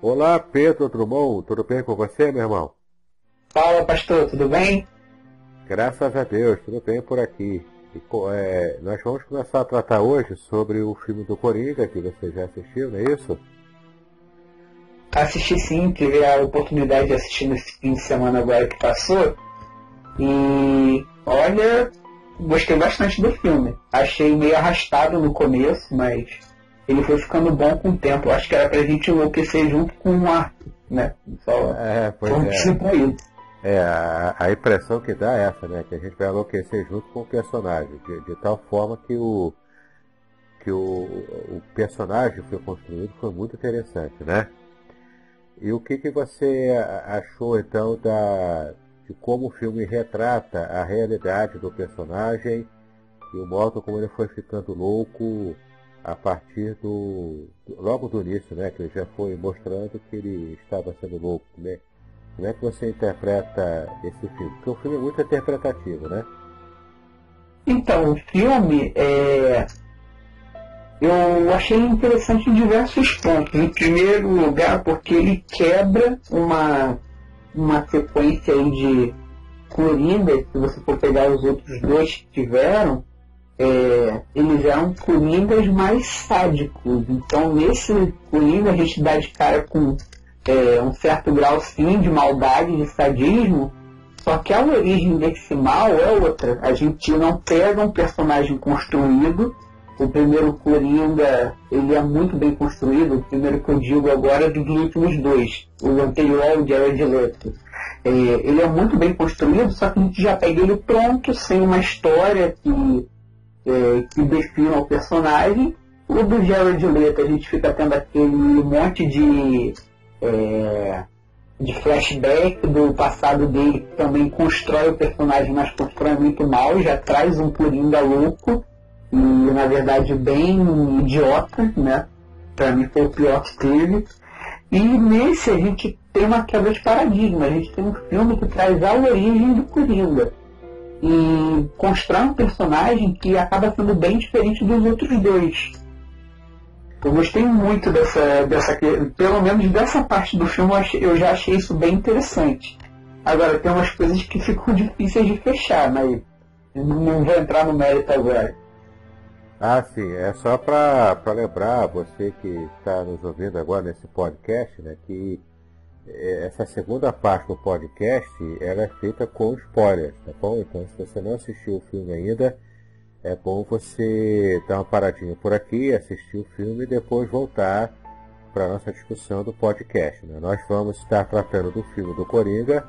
Olá, Pedro Drummond, tudo bem com você, meu irmão? Fala, pastor, tudo bem? Graças a Deus, tudo bem por aqui. E, é, nós vamos começar a tratar hoje sobre o filme do Coringa, que você já assistiu, não é isso? Assisti sim, tive a oportunidade de assistir nesse fim de semana agora que passou. E olha, gostei bastante do filme. Achei meio arrastado no começo, mas ele foi ficando bom com o tempo. Acho que era pra gente enlouquecer junto com o Arthur, né? Só é, pois é. É, a, a, impressão que dá é essa, né? Que a gente vai enlouquecer junto com o personagem, de, de tal forma que o que o, o personagem que foi construído foi muito interessante, né? E o que, que você achou então da, de como o filme retrata a realidade do personagem e o modo como ele foi ficando louco a partir do, logo do início, né, que ele já foi mostrando que ele estava sendo louco, né? Como é que você interpreta esse filme? Porque o filme é muito interpretativo, né? Então, o filme é... eu achei interessante em diversos pontos. Em primeiro lugar, porque ele quebra uma, uma sequência aí de coringas, se você for pegar os outros dois que tiveram, é, eles eram coringas mais sádicos. Então, nesse coringa, a gente dá de cara com é, um certo grau, sim, de maldade, de sadismo. Só que a origem desse mal é outra. A gente não pega um personagem construído. O primeiro Coringa, ele é muito bem construído. O primeiro que eu digo agora é dos últimos dois. O anterior, o Jared Leto. É, ele é muito bem construído, só que a gente já pega ele pronto, sem uma história que é, que definam o personagem. O do Jared Leto a gente fica tendo aquele monte de, é, de flashback do passado dele que também constrói o personagem, mas constrói muito mal, já traz um Coringa louco e na verdade bem idiota, né? Pra mim foi o pior que teve. E nesse a gente tem uma quebra de paradigma, a gente tem um filme que traz a origem do Coringa e constrói um personagem que acaba sendo bem diferente dos outros dois. Eu gostei muito dessa, dessa. Pelo menos dessa parte do filme eu já achei isso bem interessante. Agora, tem umas coisas que ficam difíceis de fechar, mas não vou entrar no mérito agora. Ah, sim. É só para lembrar você que está nos ouvindo agora nesse podcast, né, que essa segunda parte do podcast ela é feita com spoilers, tá bom? Então, se você não assistiu o filme ainda, é bom você dar uma paradinha por aqui, assistir o filme e depois voltar para a nossa discussão do podcast. Né? Nós vamos estar tratando do filme do Coringa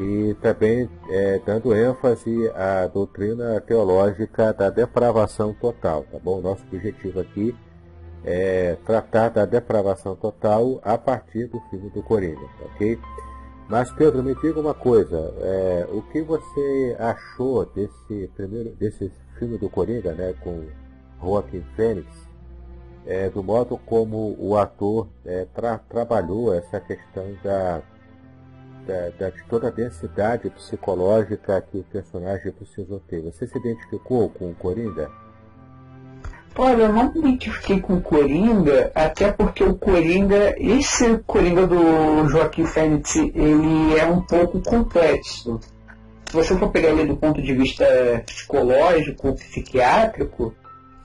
e também é, dando ênfase à doutrina teológica da depravação total, tá bom? Nosso objetivo aqui é tratar da depravação total a partir do filme do Coringa, ok? Mas Pedro, me diga uma coisa, é, o que você achou desse primeiro, desse filme do Coringa, né, com Joaquim Fênix, é, do modo como o ator é, tra trabalhou essa questão da da, da, de toda a densidade psicológica que o personagem precisou ter. Você se identificou com o Coringa? Olha, eu não me identifiquei com o Coringa, até porque o Coringa, esse Coringa do Joaquim Fênix, ele é um pouco complexo. Se você for pegar ele do ponto de vista psicológico, psiquiátrico,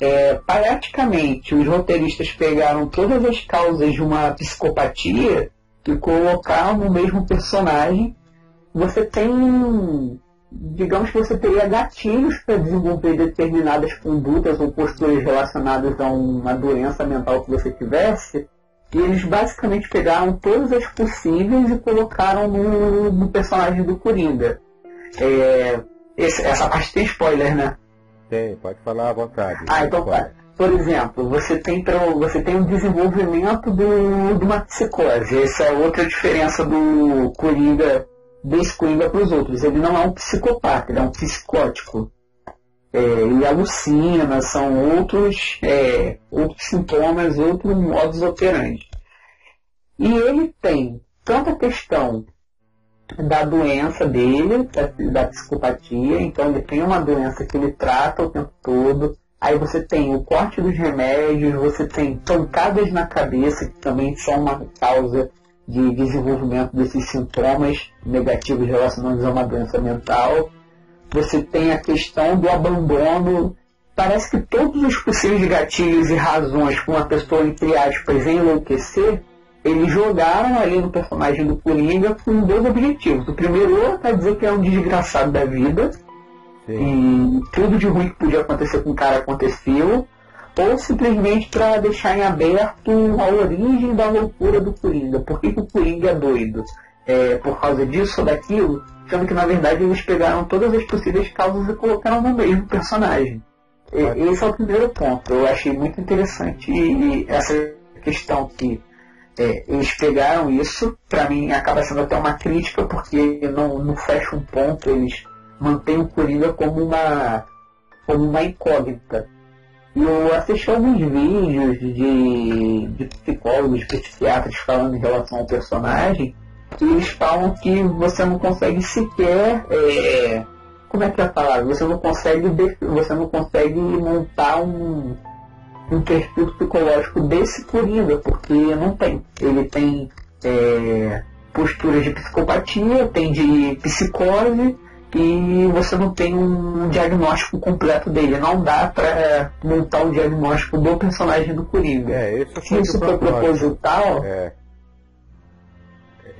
é, praticamente os roteiristas pegaram todas as causas de uma psicopatia e colocar no mesmo personagem, você tem, digamos que você teria gatilhos para desenvolver determinadas condutas ou posturas relacionadas a uma doença mental que você tivesse, e eles basicamente pegaram todas as possíveis e colocaram no, no personagem do Coringa. É, esse, essa parte tem spoiler, né? Tem, pode falar à vontade. Ah, então pode. Por exemplo, você tem, você tem um desenvolvimento do, de uma psicose. Essa é outra diferença do Coringa, desse Coringa para os outros. Ele não é um psicopata, ele é um psicótico. É, ele alucina, são outros, é, outros sintomas, outros modos operantes. E ele tem tanta questão da doença dele, da, da psicopatia, então ele tem uma doença que ele trata o tempo todo, Aí você tem o corte dos remédios, você tem pancadas na cabeça, que também são uma causa de desenvolvimento desses sintomas negativos relacionados a uma doença mental. Você tem a questão do abandono. Parece que todos os possíveis gatilhos e razões para uma pessoa, entre aspas, enlouquecer, eles jogaram ali no personagem do Coringa com dois objetivos. O primeiro é dizer que é um desgraçado da vida, Sim. E tudo de ruim que podia acontecer com o cara aconteceu, ou simplesmente para deixar em aberto a origem da loucura do Coringa. Por que, que o Coringa é doido? É, por causa disso ou daquilo? Sendo que na verdade eles pegaram todas as possíveis causas e colocaram no mesmo personagem. E, esse é o primeiro ponto. Eu achei muito interessante e essa questão que é, eles pegaram isso, para mim acaba sendo até uma crítica, porque não, não fecha um ponto, eles mantém o Coringa como uma, como uma incógnita. Eu assisti alguns vídeos de, de psicólogos, de psiquiatras falando em relação ao personagem, e eles falam que você não consegue sequer. É, como é que é a palavra? Você não consegue, você não consegue montar um, um perfil psicológico desse Coringa, porque não tem. Ele tem é, posturas de psicopatia, tem de psicose, e você não tem um diagnóstico completo dele. Não dá para montar o um diagnóstico do personagem do Coringa. É, isso isso foi proposital. É.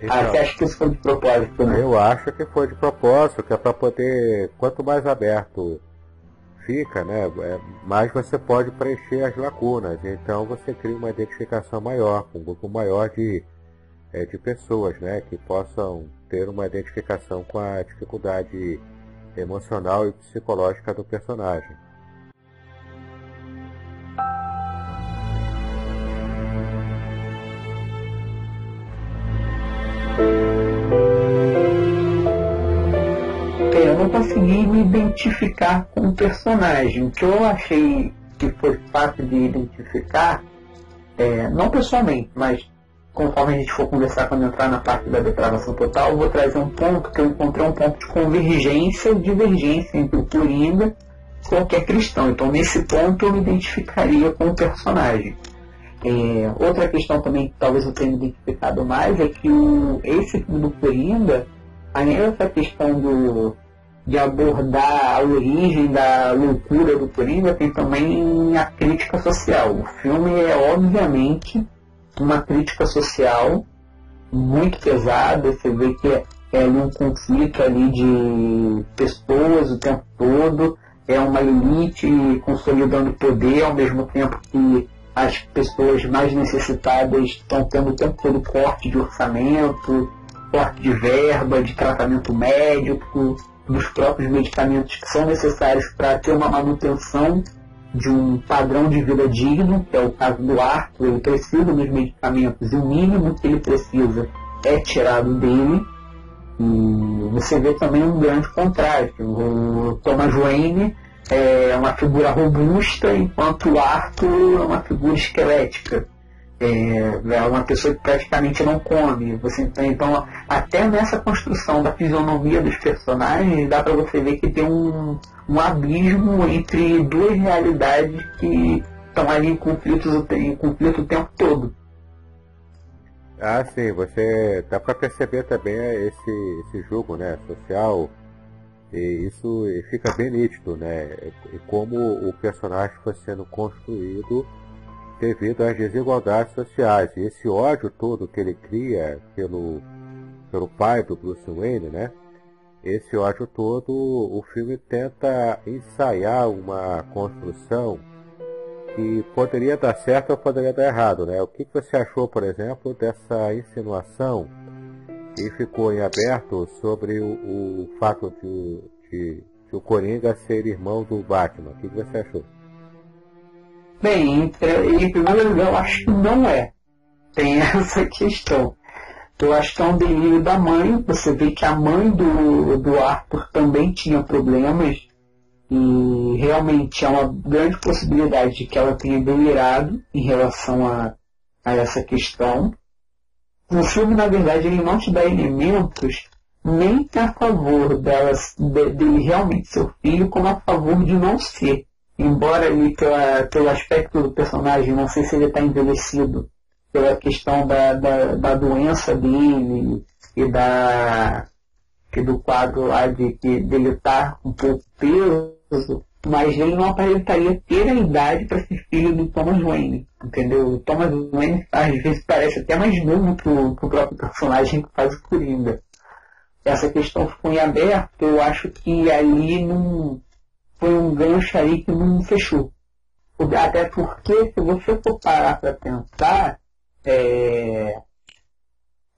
Ah, você acha que isso foi de propósito, né? Eu acho que foi de propósito, que é para poder. Quanto mais aberto fica, né? É, mais você pode preencher as lacunas. Então você cria uma identificação maior, um grupo maior de, é, de pessoas, né? Que possam ter uma identificação com a dificuldade emocional e psicológica do personagem. É, eu não consegui me identificar com o personagem. O que eu achei que foi fácil de identificar, é, não pessoalmente, mas conforme a gente for conversar quando entrar na parte da depravação total, eu vou trazer um ponto que eu encontrei um ponto de convergência ou divergência entre o Coringa e qualquer cristão. Então, nesse ponto, eu me identificaria com o personagem. É, outra questão também que talvez eu tenha identificado mais é que o, esse filme do Coringa, além dessa questão do, de abordar a origem da loucura do Coringa, tem também a crítica social. O filme é obviamente uma crítica social muito pesada, você vê que é, é um conflito ali de pessoas o tempo todo, é uma elite consolidando poder ao mesmo tempo que as pessoas mais necessitadas estão tendo o tempo todo corte de orçamento, corte de verba, de tratamento médico, dos próprios medicamentos que são necessários para ter uma manutenção de um padrão de vida digno, que é o caso do Arthur, ele precisa dos medicamentos e o mínimo que ele precisa é tirado dele. E você vê também um grande contraste. O Thomas Wayne é uma figura robusta, enquanto o Arthur é uma figura esquelética. É, é uma pessoa que praticamente não come. Você, então, até nessa construção da fisionomia dos personagens, dá para você ver que tem um, um abismo entre duas realidades que estão ali em, conflitos, em conflito o tempo todo. Ah, sim, você dá para perceber também esse, esse jogo né, social, e isso fica bem nítido, né? E como o personagem foi sendo construído devido às desigualdades sociais. E esse ódio todo que ele cria pelo, pelo pai do Bruce Wayne, né? Esse ódio todo, o filme tenta ensaiar uma construção que poderia dar certo ou poderia dar errado, né? O que você achou, por exemplo, dessa insinuação que ficou em aberto sobre o, o fato de, de, de, o Coringa ser irmão do Batman? O que você achou? Bem, em primeiro lugar, eu acho que não é. Tem essa questão. Eu acho que é um delírio da mãe. Você vê que a mãe do, do Arthur também tinha problemas. E realmente é uma grande possibilidade de que ela tenha delirado em relação a, a essa questão. O filme, na verdade, ele não te dá elementos nem a favor delas, de, dele realmente ser filho, como a favor de não ser embora ali pela, pelo aspecto do personagem, não sei se ele está envelhecido, pela questão da, da, da, doença dele e da e do quadro lá de que dele estar tá um pouco peso, mas ele não aparentaria ter a idade para ser filho do Thomas Wayne, entendeu? O Thomas Wayne às vezes parece até mais novo que o, que o próprio personagem que faz o Coringa. Essa questão ficou em aberto, eu acho que ali não foi um gancho aí que não fechou. Até porque, se você for parar para pensar, é...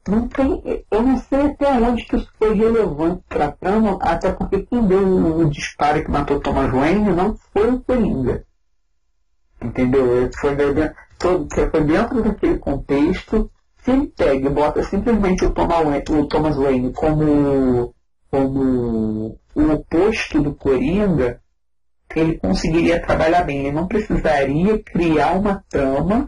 não tem, eu não sei até onde que isso foi relevante para a trama, até porque quem deu o disparo que matou Thomas Wayne não foi o Coringa. Entendeu? Foi dentro, foi dentro daquele contexto. Se ele pega e bota simplesmente o Thomas Wayne, o Thomas Wayne como, como o oposto do Coringa, ele conseguiria trabalhar bem. Ele não precisaria criar uma trama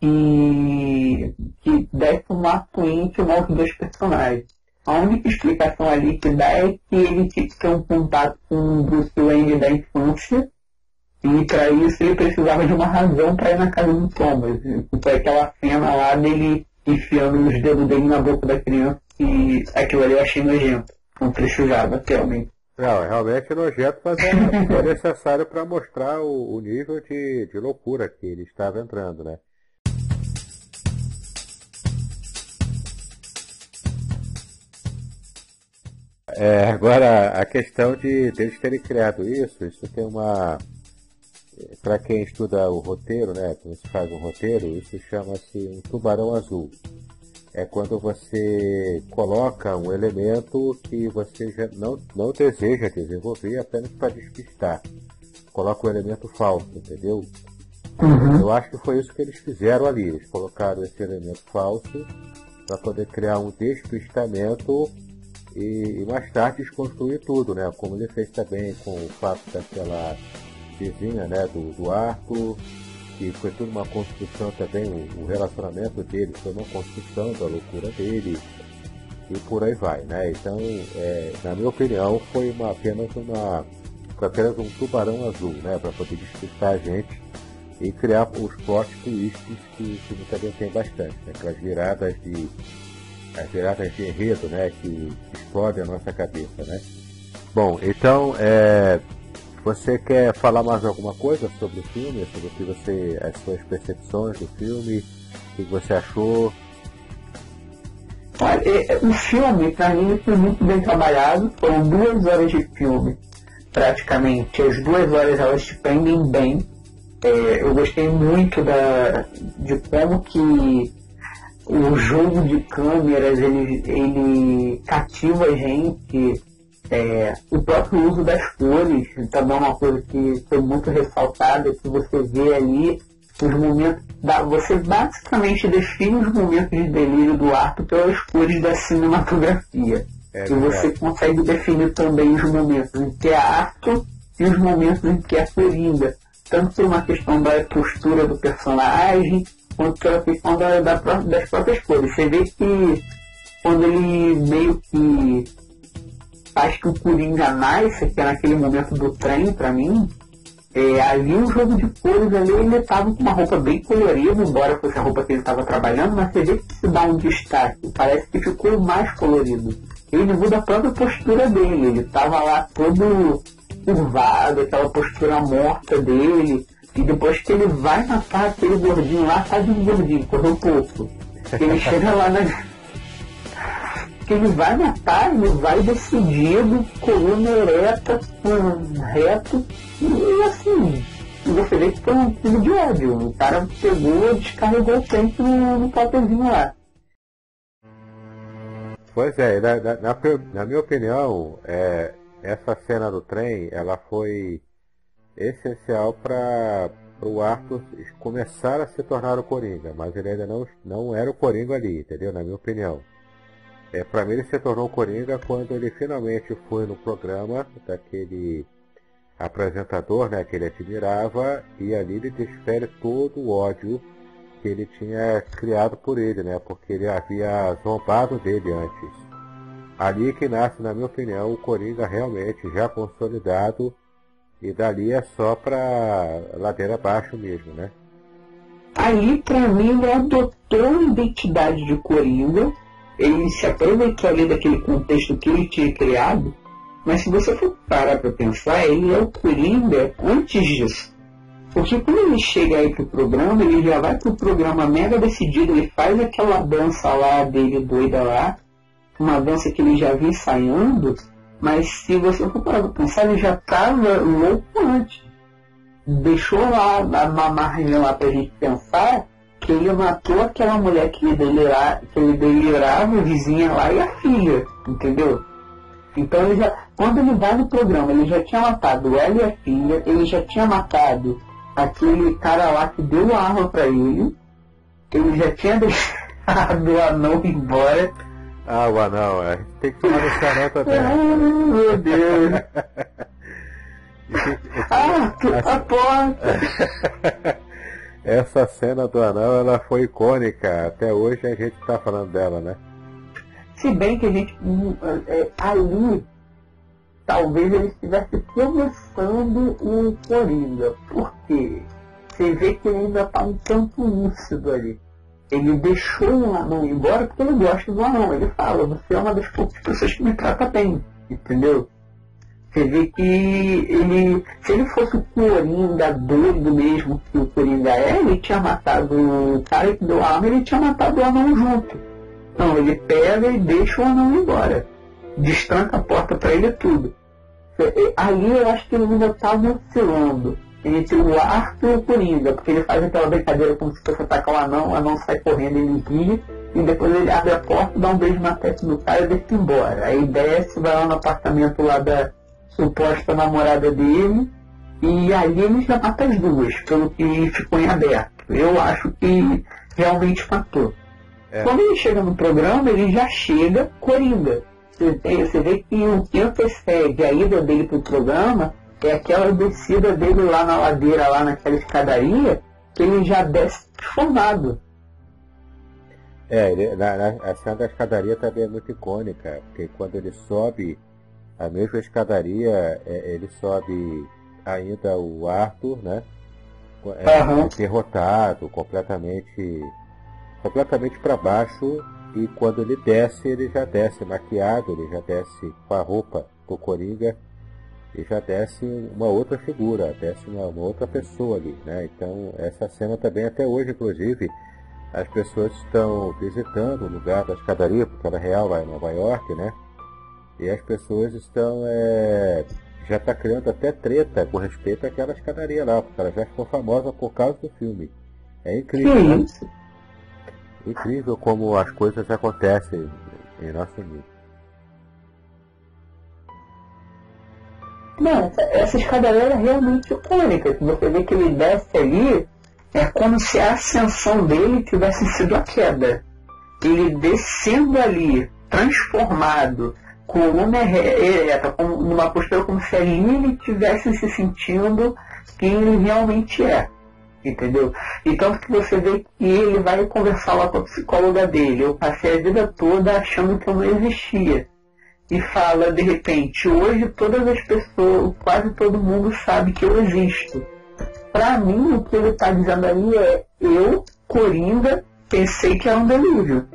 que, que desse um ato íntimo aos dois personagens. A única explicação ali que dá é que ele tinha que ter um contato com o Bruce Wayne da infância e para isso ele precisava de uma razão para ir na casa do Thomas. Foi aquela cena lá dele enfiando os dedos dele na boca da criança e aquilo ali eu achei nojento. Não precisava, realmente. Não, realmente é nojento, mas é, é necessário para mostrar o, o nível de, de loucura que ele estava entrando, né? É, agora, a questão de deles terem criado isso, isso tem uma. Para quem estuda o roteiro, né? Quando se faz um roteiro, isso chama-se um tubarão azul é quando você coloca um elemento que você já não, não deseja desenvolver apenas para despistar. Coloca um elemento falso, entendeu? Uhum. Eu acho que foi isso que eles fizeram ali. Eles colocaram esse elemento falso para poder criar um despistamento e, e, mais tarde desconstruir tudo, né? Como ele fez também com o fato daquela vizinha, né? Do, do arco, que foi tudo uma construção também, o, relacionamento dele foi uma construção da loucura dele e por aí vai, né? Então, é, na minha opinião, foi uma, apenas uma foi apenas um tubarão azul, né? Para poder despistar a gente e criar os plot twists que, que também tem bastante, né? aquelas viradas de as viradas de enredo, né, que explodem a nossa cabeça, né. Bom, então é, você quer falar mais alguma coisa sobre o filme, sobre o que você, as suas percepções do filme, o que você achou? É, é, o filme, para mim, foi muito bem trabalhado. Foram duas horas de filme, praticamente. As duas horas elas te prendem bem. É, eu gostei muito da, de como que o jogo de câmeras ele, ele cativa a gente é, o próprio uso das cores também é uma coisa que foi muito ressaltada, que você vê ali os momentos. Da, você basicamente define os momentos de delírio do Arthur pelas cores da cinematografia. É, e você é. consegue definir também os momentos em que é Arthur e os momentos em que é Coringa. Tanto por uma questão da postura do personagem, quanto pela questão da, da, das próprias cores. Você vê que quando ele meio que acho que o Coringa nasce, que é naquele momento do trem, para mim, é, ali o jogo de cores ali, ele estava com uma roupa bem colorida, embora fosse a roupa que ele estava trabalhando, mas você vê que se dá um destaque, parece que ficou mais colorido. Ele muda a própria postura dele, ele estava lá todo curvado, aquela postura morta dele, e depois que ele vai matar aquele gordinho lá, de um gordinho, correu pouco. Ele chega lá na ele vai matar, ele vai decidido, coluna ereta, reto, e assim, você vê que foi um filme de ódio. O cara pegou, descarregou o tempo no, no papelzinho lá. Pois é, na, na, na minha opinião, é, essa cena do trem, ela foi essencial para o Arthur começar a se tornar o Coringa, mas ele ainda não, não era o Coringa ali, entendeu? Na minha opinião. É, para mim ele se tornou Coringa quando ele finalmente foi no programa daquele apresentador né, que ele admirava e ali ele desfere todo o ódio que ele tinha criado por ele, né, porque ele havia zombado dele antes. Ali que nasce, na minha opinião, o Coringa realmente já consolidado e dali é só para ladeira abaixo mesmo, né? Aí, para mim, ele adotou a identidade de Coringa ele se aproveitou ali daquele contexto que ele tinha criado, mas se você for parar para pensar, ele é o Coringa antes disso. Porque quando ele chega aí pro programa, ele já vai pro programa mega decidido, ele faz aquela dança lá dele doida lá, uma dança que ele já vinha ensaiando, mas se você for parar para pensar, ele já estava louco antes. Deixou lá a margem lá pra gente pensar que ele matou aquela mulher que ele, que delirava, a vizinha lá e a filha, entendeu? Então ele já, quando ele vai no programa, ele já tinha matado ela e a filha, ele já tinha matado aquele cara lá que deu a arma para ele, ele já tinha deixado o anão embora. Ah, o anão, é. Tem que tomar esse anão também. Ai, meu Deus. ah, a porta! Essa cena do anão ela foi icônica, até hoje a gente está falando dela, né? Se bem que a gente é, ali talvez ele estivesse começando o Coringa, porque você vê que ele ainda está um tanto lúcido ali. Ele deixou o anão embora porque ele gosta do anão. Ele fala, você é uma das poucas pessoas que me trata bem, entendeu? Você vê que ele, se ele fosse o Coringa doido mesmo que o Coringa é, ele tinha matado o cara que deu a arma, ele tinha matado o anão junto. Não, ele pega e deixa o anão embora. Destranca a porta para ele tudo. Ali eu acho que ele ainda estava oscilando entre o Arthur e o Coringa, porque ele faz aquela brincadeira como se fosse atacar o anão, o anão sai correndo, ele ri, e depois ele abre a porta, dá um beijo na testa do cara e deixa embora. Aí desce, vai lá no apartamento lá da, suposta namorada dele, e aí ele já mata as duas, pelo que ficou em aberto. Eu acho que realmente matou. É. Quando ele chega no programa, ele já chega coringa. Você, você vê que o que antecede a ida dele pro programa é aquela descida dele lá na ladeira, lá naquela escadaria, que ele já desce transformado. É, ele, na, na, a cena da escadaria também é muito icônica, porque quando ele sobe a mesma escadaria, é, ele sobe ainda o Arthur, né? é, uhum. derrotado, completamente, completamente para baixo. E quando ele desce, ele já desce maquiado, ele já desce com a roupa do Coringa e já desce uma outra figura, desce uma, uma, outra pessoa ali, né? Então essa cena também até hoje, inclusive, as pessoas estão visitando o lugar da escadaria, porque ela é real lá em Nova York, né? E as pessoas estão é, já está criando até treta com respeito àquela escadaria lá, porque ela já ficou famosa por causa do filme. É incrível, né? Incrível como as coisas acontecem em nosso mundo. Não, essa escadaria é realmente icônica. Você vê que ele desce ali, é como se a ascensão dele tivesse sido a queda. Ele descendo ali, transformado, coluna ereta, numa postura como se ali ele estivesse se sentindo quem ele realmente é. Entendeu? E tanto que você vê que ele vai conversar lá com a psicóloga dele. Eu passei a vida toda achando que eu não existia. E fala, de repente, hoje todas as pessoas, quase todo mundo sabe que eu existo. Para mim, o que ele está dizendo ali é: eu, Coringa, pensei que era um delírio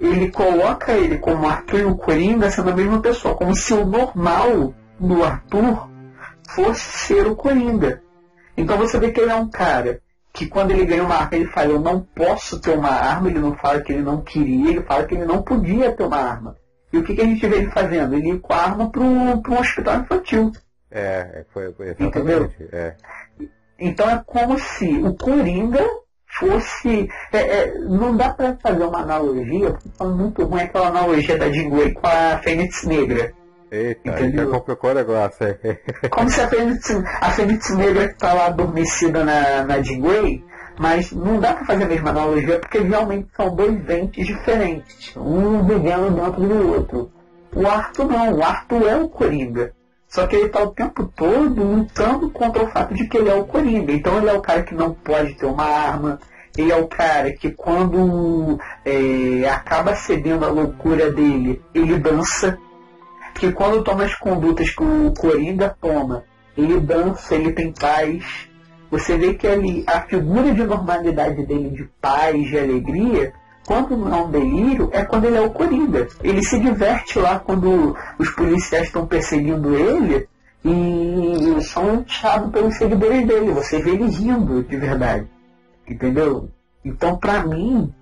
ele coloca ele como Arthur e o Coringa sendo a mesma pessoa, como se o normal do Arthur fosse ser o Coringa. Então você vê que ele é um cara que quando ele ganha uma arma, ele fala, eu não posso ter uma arma, ele não fala que ele não queria, ele fala que ele não podia ter uma arma. E o que, que a gente vê ele fazendo? Ele ir com a arma para um hospital infantil. É, foi, foi exatamente. É. Então é como se o Coringa fosse. É, é, não dá para fazer uma analogia, porque é muito ruim aquela analogia da Jean Grey com a Fênix Negra. Eita, Entendeu? já complicou o negócio aí. Como se a Fênix, a Fênix Negra está lá adormecida na, na Jean Grey, mas não dá para fazer a mesma analogia porque realmente são dois entes diferentes, um vivendo dentro do outro. O Arthur não, o Arthur é o Coringa. Só que ele está o tempo todo lutando contra o fato de que ele é o Coringa. Então ele é o cara que não pode ter uma arma. Ele é o cara que quando é, acaba cedendo à loucura dele, ele dança. Que quando toma as condutas que o Coringa toma, ele dança, ele tem paz. Você vê que ali a figura de normalidade dele, de paz, de alegria, quando não é um delírio, é quando ele é o Coringa. Ele se diverte lá quando os policiais estão perseguindo ele e são chados pelos seguidores dele. Você vê ele rindo de verdade. Entendeu? Então, para mim,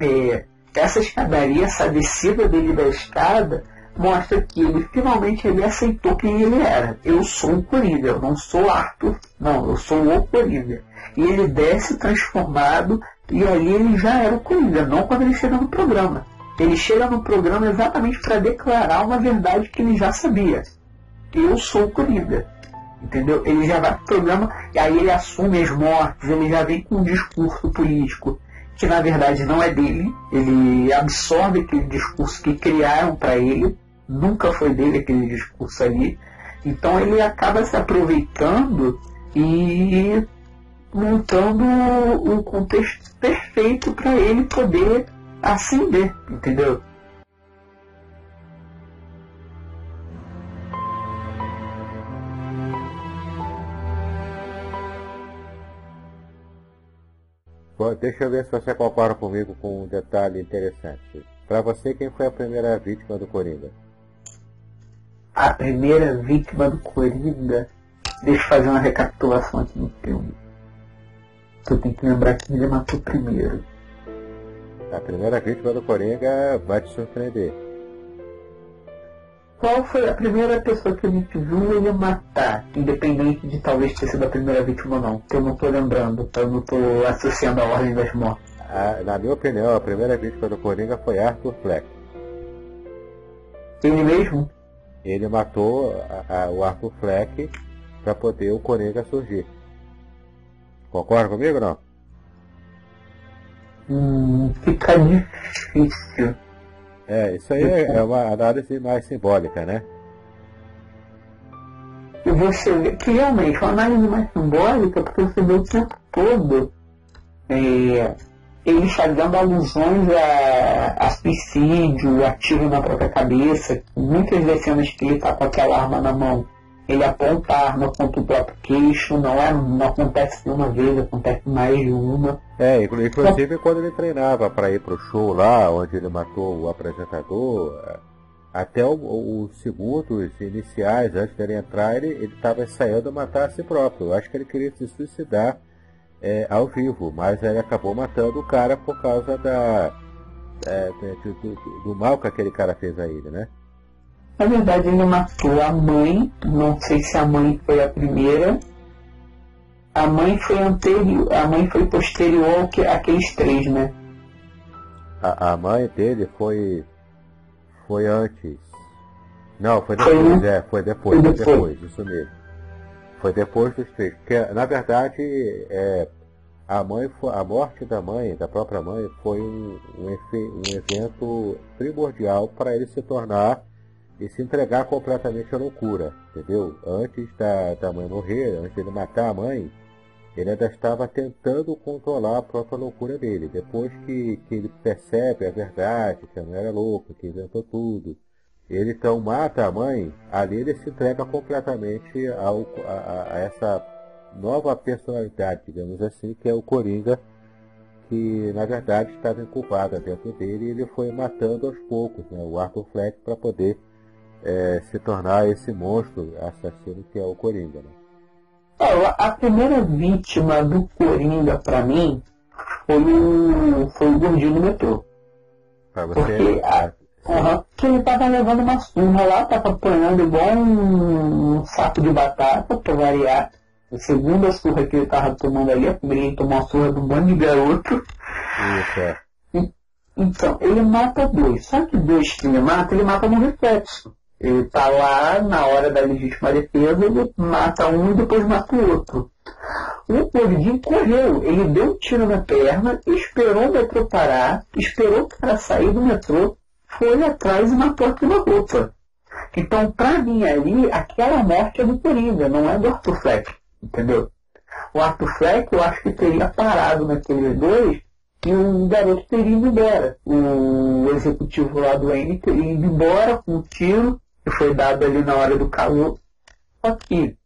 é, essa escadaria, essa descida dele da escada, mostra que ele finalmente ele aceitou quem ele era. Eu sou o Coringa, eu não sou Arthur, não, eu sou o Coringa. E ele desce transformado e ali ele já era o Coringa, não quando ele chega no programa. Ele chega no programa exatamente para declarar uma verdade que ele já sabia. Eu sou o Coringa. Entendeu? Ele já vai pro programa e aí ele assume as mortes, ele já vem com um discurso político que na verdade não é dele. Ele absorve aquele discurso que criaram para ele, nunca foi dele aquele discurso ali. Então ele acaba se aproveitando e montando um contexto perfeito para ele poder ascender, entendeu? Deixa eu ver se você concorda comigo com um detalhe interessante. Para você, quem foi a primeira vítima do Coringa? A primeira vítima do Coringa? Deixa eu fazer uma recapitulação aqui no filme. Você tem que lembrar que ele matou primeiro. A primeira vítima do Coringa vai te surpreender. Qual foi a primeira pessoa que a gente viu ele matar, independente de talvez ter sido a primeira vítima ou não? Que eu não estou lembrando, eu não estou associando a ordem das mortes. na minha opinião, a primeira vítima do Coringa foi Arthur Fleck. Ele mesmo? Ele matou a, a, o Arthur Fleck para poder o Coringa surgir. Concorda comigo ou não? Hum, fica difícil. É, isso aí é, é uma análise mais simbólica, né? E você vê que realmente uma análise mais simbólica, porque você vê o tempo todo é, ele fazendo alusões a, a suicídio, a tiro na própria cabeça. Muitas das cenas que ele está com aquela arma na mão ele aponta a arma contra o próprio queixo, não, é, não acontece uma vez, acontece mais de uma. É, inclusive quando ele treinava para ir pro show lá, onde ele matou o apresentador, até os segundos iniciais, antes dele entrar, ele estava ensaiando matar a si próprio. Eu acho que ele queria se suicidar é, ao vivo, mas ele acabou matando o cara por causa da, é, do, do, do, mal que aquele cara fez a ele, né? Na verdade, ele matou a mãe, não sei se a mãe foi a primeira. A mãe foi anterior, a mãe foi posterior que aqueles três, né? A, a mãe dele foi foi antes. Não, foi depois, foi, é, foi depois, foi depois, depois, isso mesmo. Foi depois dos três. Porque, na verdade, é, a mãe a morte da mãe, da própria mãe, foi um, um, um evento primordial para ele se tornar e se entregar completamente à loucura, entendeu? Antes da, da mãe morrer, antes de ele matar a mãe, ele ainda estava tentando controlar a própria loucura dele. Depois que, que ele percebe a verdade, que a mãe era louca, que inventou tudo, ele então mata a mãe, ali ele se entrega completamente ao, a, a essa nova personalidade, digamos assim, que é o Coringa, que na verdade estava incubada dentro dele e ele foi matando aos poucos né, o Arthur Fleck para poder é, se tornar esse monstro assassino que é o Coringa. Né? É, a primeira vítima do Coringa para mim foi o, foi o gordinho do metrô. Pra você? Porque, a, uhum, que ele tava levando uma surra lá, tava apanhando igual um, saco de batata, para variar. A segunda surra que ele tava tomando ali, a primeira ele tomou uma surra de um bando de garoto. Isso, é. Então, ele mata dois. Só que dois que ele mata, ele mata no reflexo. Ele está lá na hora da legítima defesa, ele mata um e depois mata o outro. O gordinho correu, ele deu um tiro na perna, esperou o metrô parar, esperou para sair do metrô, foi atrás e matou aquela roupa. Então, para mim ali, aquela morte é do Coringa, não é do Arthur Fleck, entendeu? O Arthur Fleck, eu acho que teria parado naqueles dois e o garoto teria ido embora. O executivo lá do N teria ido embora com um tiro que foi dado ali na hora do calor. Só que,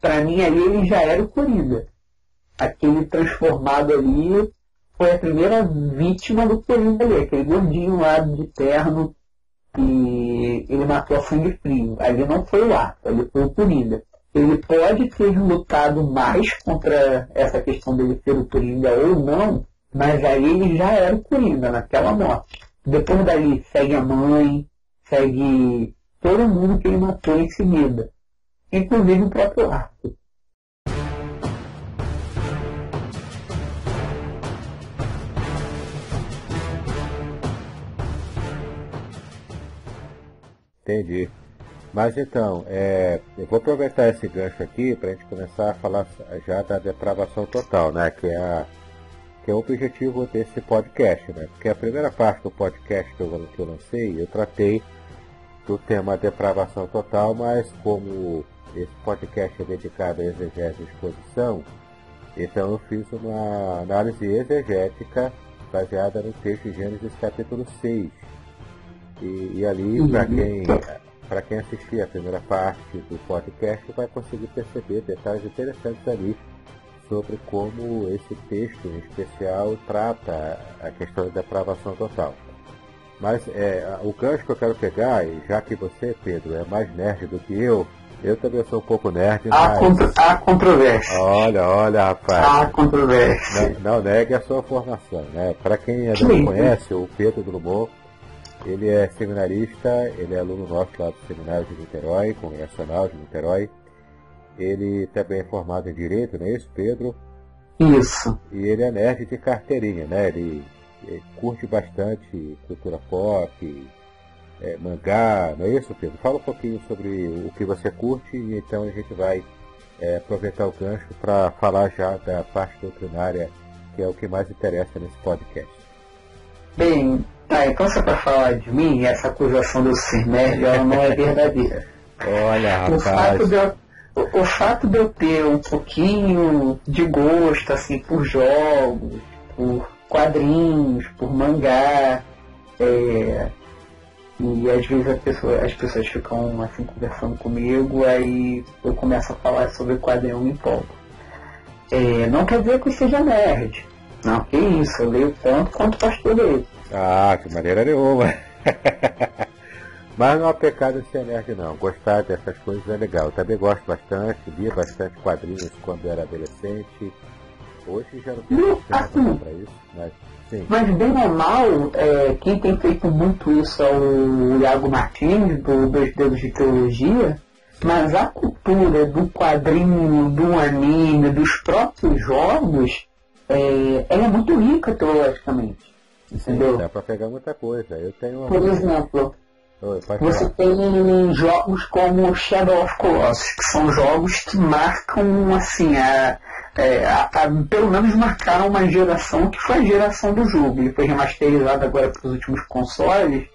para mim, ali ele já era o Coringa. Aquele transformado ali foi a primeira vítima do Coringa ali, aquele gordinho lá de terno e ele matou a sangue frio. Ali não foi o Arthur, ali foi o Coringa. Ele pode ter lutado mais contra essa questão dele ser o Coringa ou não, mas aí ele já era o Coringa naquela morte. Depois dali segue a mãe, segue todo mundo que ele matou em seguida, inclusive o próprio Arthur. Entendi. Mas então, é, eu vou aproveitar esse gancho aqui para a gente começar a falar já da depravação total, né? Que é, a, que é o objetivo desse podcast, né? Porque a primeira parte do podcast que eu, que eu lancei, eu tratei do tema depravação total, mas como esse podcast é dedicado à exegese e exposição, então eu fiz uma análise exegética baseada no texto de Gênesis capítulo 6. E, e ali, uhum. para quem, para quem assistir a primeira parte do podcast, vai conseguir perceber detalhes interessantes ali sobre como esse texto em especial trata a questão da depravação total. Mas é, o gancho que eu quero pegar, e já que você, Pedro, é mais nerd do que eu, eu também sou um pouco nerd. Há, mas... contra, há controvérsia. Olha, olha, rapaz. Há controvérsia. Não, não negue a sua formação. Né? Para quem ainda não conhece, o Pedro Drummond, ele é seminarista, ele é aluno nosso lá do Seminário de Niterói, Congressional de Niterói. Ele também é formado em Direito, não é isso, Pedro? Isso. E ele é nerd de carteirinha, né? Ele é, curte bastante cultura pop, é, mangá, não é isso, Pedro? Fala um pouquinho sobre o que você curte e então a gente vai é, aproveitar o gancho para falar já da parte doutrinária, que é o que mais interessa nesse podcast. Bem, tá, então se é para falar de mim, essa acusação do ser nerd, ela não é verdadeira. Olha, rapaz. O fato, de eu, o, o fato de eu ter um pouquinho de gosto, assim, por jogos, por quadrinhos, por mangá, é, E às vezes pessoa, as pessoas ficam assim conversando comigo, aí eu começo a falar sobre quadrinho e me empolgo. É, não quer dizer que eu seja nerd. Não, que isso, eu leio tanto quanto pastor dele. Ah, que maneira nenhuma. Mas não é pecado ser nerd não. Gostar dessas coisas é legal. Eu também gosto bastante, lia bastante quadrinhos quando era adolescente. Hoje já não tempo assim, para isso, mas sim. Mas bem ou mal, é, quem tem feito muito isso é o Iago Martins, do Dois Dedos de Teologia, mas a cultura do quadrinho, do anime, dos próprios jogos, é, ela é muito rica teologicamente. Entendeu? Sim, dá pra pegar muita coisa. Eu tenho uma... Por exemplo, Oi, você tem jogos como Shadow of Colossus, que são jogos que marcam assim a, é, a, a, pelo menos marcaram uma geração que foi a geração do jogo. Ele foi remasterizado agora para os últimos consoles.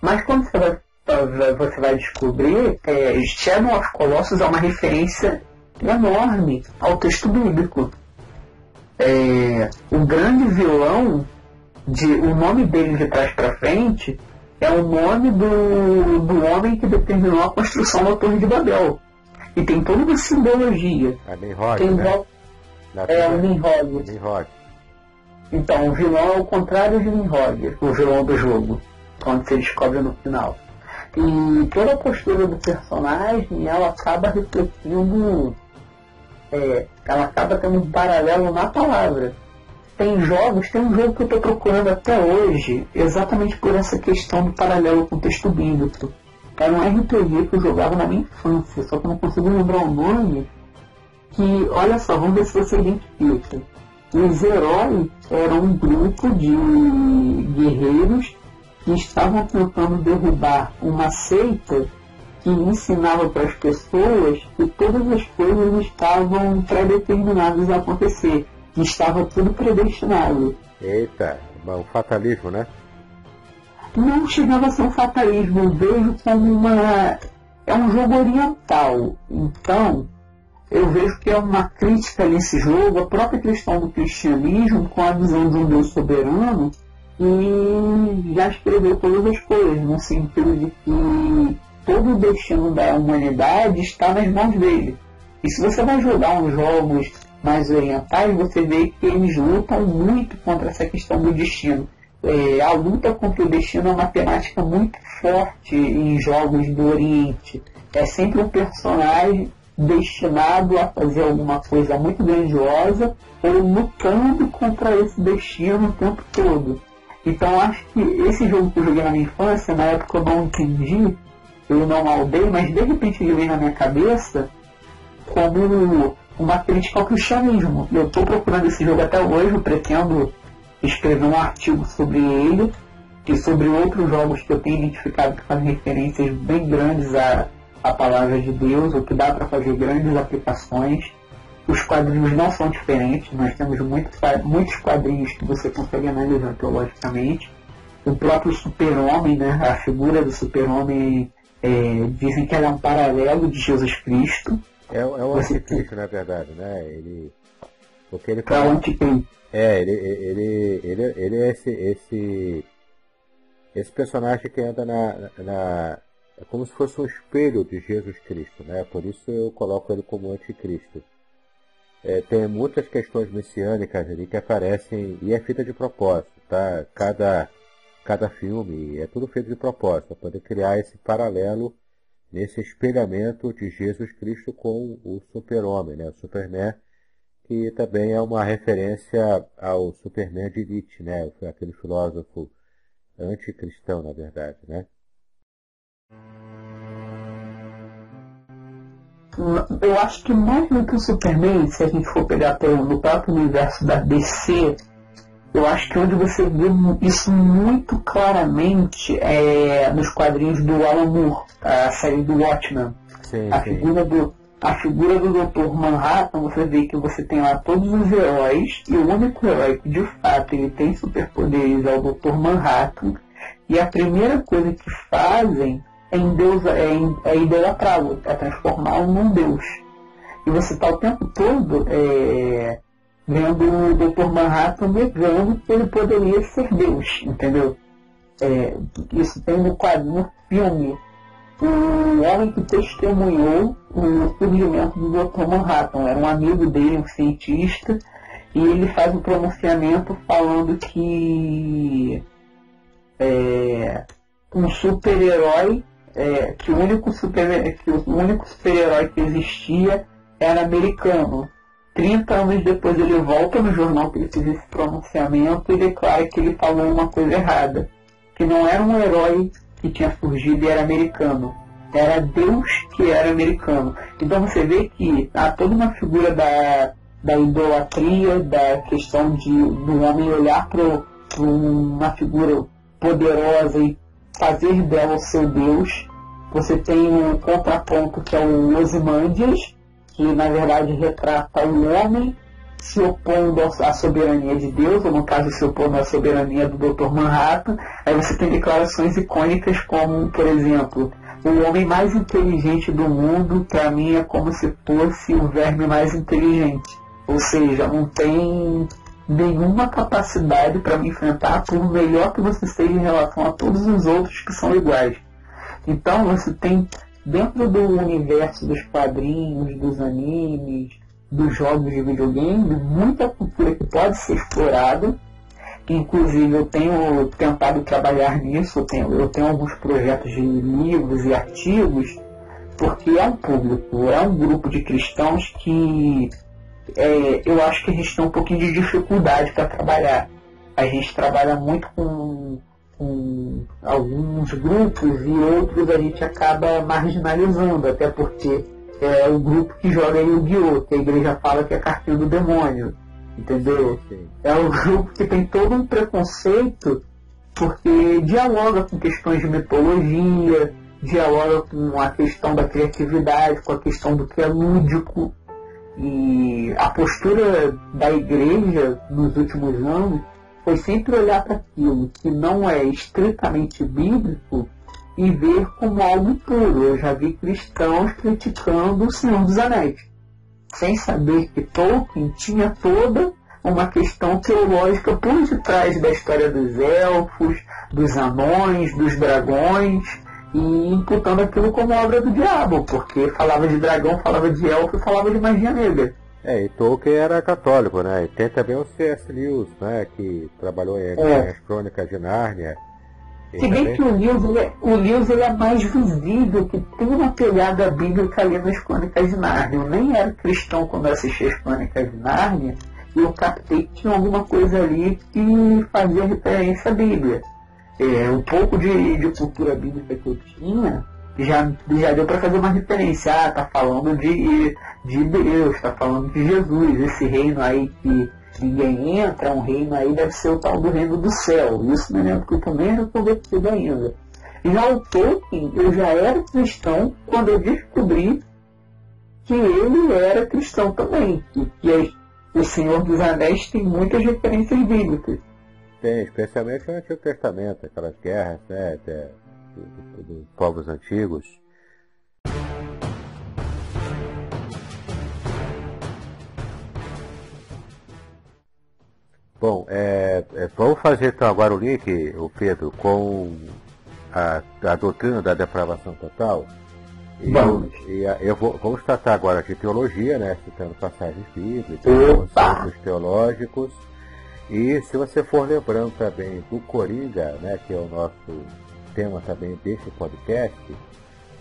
Mas quando você vai, você vai descobrir, é, Shadow of Colossus é uma referência enorme ao texto bíblico. É, o grande vilão, de, o nome dele de trás para frente, é o nome do, do homem que determinou a construção da Torre de Babel. E tem toda uma simbologia. É Nimrod, tem né? É o Nimrod. Nimrod. Então, o vilão é o contrário de Nimrod, o vilão do jogo, quando você descobre no final. E toda a postura do personagem, ela acaba refletindo, é, ela acaba tendo um paralelo na palavra tem jogos, tem um jogo que eu estou procurando até hoje, exatamente por essa questão do paralelo com o texto bíblico. Era um RPG que eu jogava na minha infância, só que eu não consigo lembrar o nome. Que, olha só, vamos ver se você identifica. Os heróis eram um grupo de guerreiros que estavam tentando derrubar uma seita que ensinava para as pessoas que todas as coisas estavam pré-determinadas a acontecer que estava tudo predestinado. Eita, um fatalismo, né? Não chegava a ser um fatalismo, eu vejo como uma. É um jogo oriental. Então, eu vejo que é uma crítica nesse jogo, a própria questão do cristianismo, com a visão de um Deus soberano, e já escreveu todas as coisas, no sentido de que todo o destino da humanidade está nas mãos dele. E se você vai jogar uns jogos mais orientais, você vê que eles lutam muito contra essa questão do destino. É, a luta contra o destino é uma temática muito forte em jogos do Oriente. É sempre um personagem destinado a fazer alguma coisa muito grandiosa ou lutando contra esse destino o tempo todo. Então acho que esse jogo que eu joguei na minha infância, na época eu não entendi, eu não maldei, mas de repente ele veio na minha cabeça como uma crítica ao cristianismo. Eu estou procurando esse jogo até hoje, pretendo escrever um artigo sobre ele e sobre outros jogos que eu tenho identificado que fazem referências bem grandes à, à palavra de Deus, ou que dá para fazer grandes aplicações. Os quadrinhos não são diferentes, nós temos muitos, muitos quadrinhos que você consegue analisar teologicamente. O próprio super-homem, né, a figura do super-homem, é, dizem que ela é um paralelo de Jesus Cristo, é, é o anticristo, na verdade, né? Ele. Porque ele fala. É o anticristo. É, ele, ele, ele, ele é esse, esse. Esse personagem que anda na, na. É como se fosse um espelho de Jesus Cristo, né? Por isso eu coloco ele como anticristo. É, tem muitas questões messiânicas ali que aparecem e é feita de propósito, tá? Cada, cada filme é tudo feito de propósito, para poder criar esse paralelo nesse espelhamento de Jesus Cristo com o super-homem, né? o Superman, que também é uma referência ao Superman de Nietzsche, né? aquele filósofo anticristão, na verdade. Né? Eu acho que mais do que o Superman, se a gente for pegar no próprio universo da DC, eu acho que onde você vê isso muito claramente é nos quadrinhos do Alan Moore, a série do Watchmen. Sim, a, sim. Figura do, a figura do Dr. Manhattan, você vê que você tem lá todos os heróis, e o único herói que de fato ele tem superpoderes é o Dr. Manhattan, e a primeira coisa que fazem é, endeusar, é, é idolatrá-lo, é transformá-lo num deus. E você está o tempo todo é, vendo o Dr. Manhattan negando que ele poderia ser Deus, entendeu? é, isso tem no quadro, no filme, o homem que testemunhou o surgimento do Dr. Manhattan. Era um amigo dele, um cientista, e ele faz um pronunciamento falando que é, um super-herói, é, que o único super que super-herói que existia era americano. 30 anos depois ele volta no jornal que ele fez esse pronunciamento e declara que ele falou uma coisa errada. Que não era um herói que tinha surgido e era americano. Era Deus que era americano. Então você vê que há toda uma figura da, da idolatria, da questão de, do homem olhar para uma figura poderosa e fazer dela o seu Deus. Você tem um contraponto que é o Ozymandias, que na verdade retrata o homem se opondo à soberania de Deus, ou no caso se opondo à soberania do Dr. Manhattan. Aí você tem declarações icônicas como, por exemplo, o homem mais inteligente do mundo, para mim, é como se fosse o verme mais inteligente. Ou seja, não tem nenhuma capacidade para me enfrentar, por melhor que você seja em relação a todos os outros que são iguais. Então você tem dentro do universo dos quadrinhos, dos animes, dos jogos de videogame, muita cultura que pode ser explorada. Inclusive eu tenho tentado trabalhar nisso, eu tenho, eu tenho alguns projetos de livros e artigos, porque é um público, é um grupo de cristãos que é, eu acho que a gente tem um pouquinho de dificuldade para trabalhar. A gente trabalha muito com com alguns grupos e outros a gente acaba marginalizando, até porque é o grupo que joga Yu-Gi-Oh! que a igreja fala que é cartinha do demônio. Entendeu? Sim. É o grupo que tem todo um preconceito porque dialoga com questões de mitologia, dialoga com a questão da criatividade, com a questão do que é lúdico. E a postura da igreja nos últimos anos foi sempre olhar para aquilo que não é estritamente bíblico e ver como algo puro. Eu já vi cristãos criticando o Senhor dos Anéis, sem saber que Tolkien tinha toda uma questão teológica por detrás da história dos elfos, dos anões, dos dragões, e imputando aquilo como obra do diabo, porque falava de dragão, falava de elfo e falava de magia negra. É, e Tolkien era católico, né? E tem também o C.S. Lewis, né? Que trabalhou em é. as Crônicas de Nárnia. Se bem que o Lewis, ele é, o Lewis ele é mais visível, que tem uma pegada bíblica ali nas Crônicas de Nárnia. Eu nem era cristão quando assisti as Crônicas de Nárnia, e eu captei que tinha alguma coisa ali que fazia referência à Bíblia. É, um pouco de, de cultura bíblica que eu tinha, já, já deu para fazer uma referência. Ah, tá falando de, de Deus, tá falando de Jesus, esse reino aí que ninguém entra, um reino aí deve ser o tal do reino do céu. Isso me lembro que eu também era convertido ainda. Já o Tolkien, eu já era cristão quando eu descobri que ele era cristão também. Que, que o Senhor dos Anéis tem muitas referências bíblicas. Tem, especialmente no Antigo Testamento, aquelas guerras, né? dos povos antigos. Bom, é, é, vamos fazer então agora o link, o Pedro, com a, a doutrina da depravação total. E vamos. Eu, e a, eu vou, vamos tratar agora de teologia, né, citando passagens bíblicas, conceitos teológicos. E se você for lembrando também do Coringa, né, que é o nosso tema também desse podcast,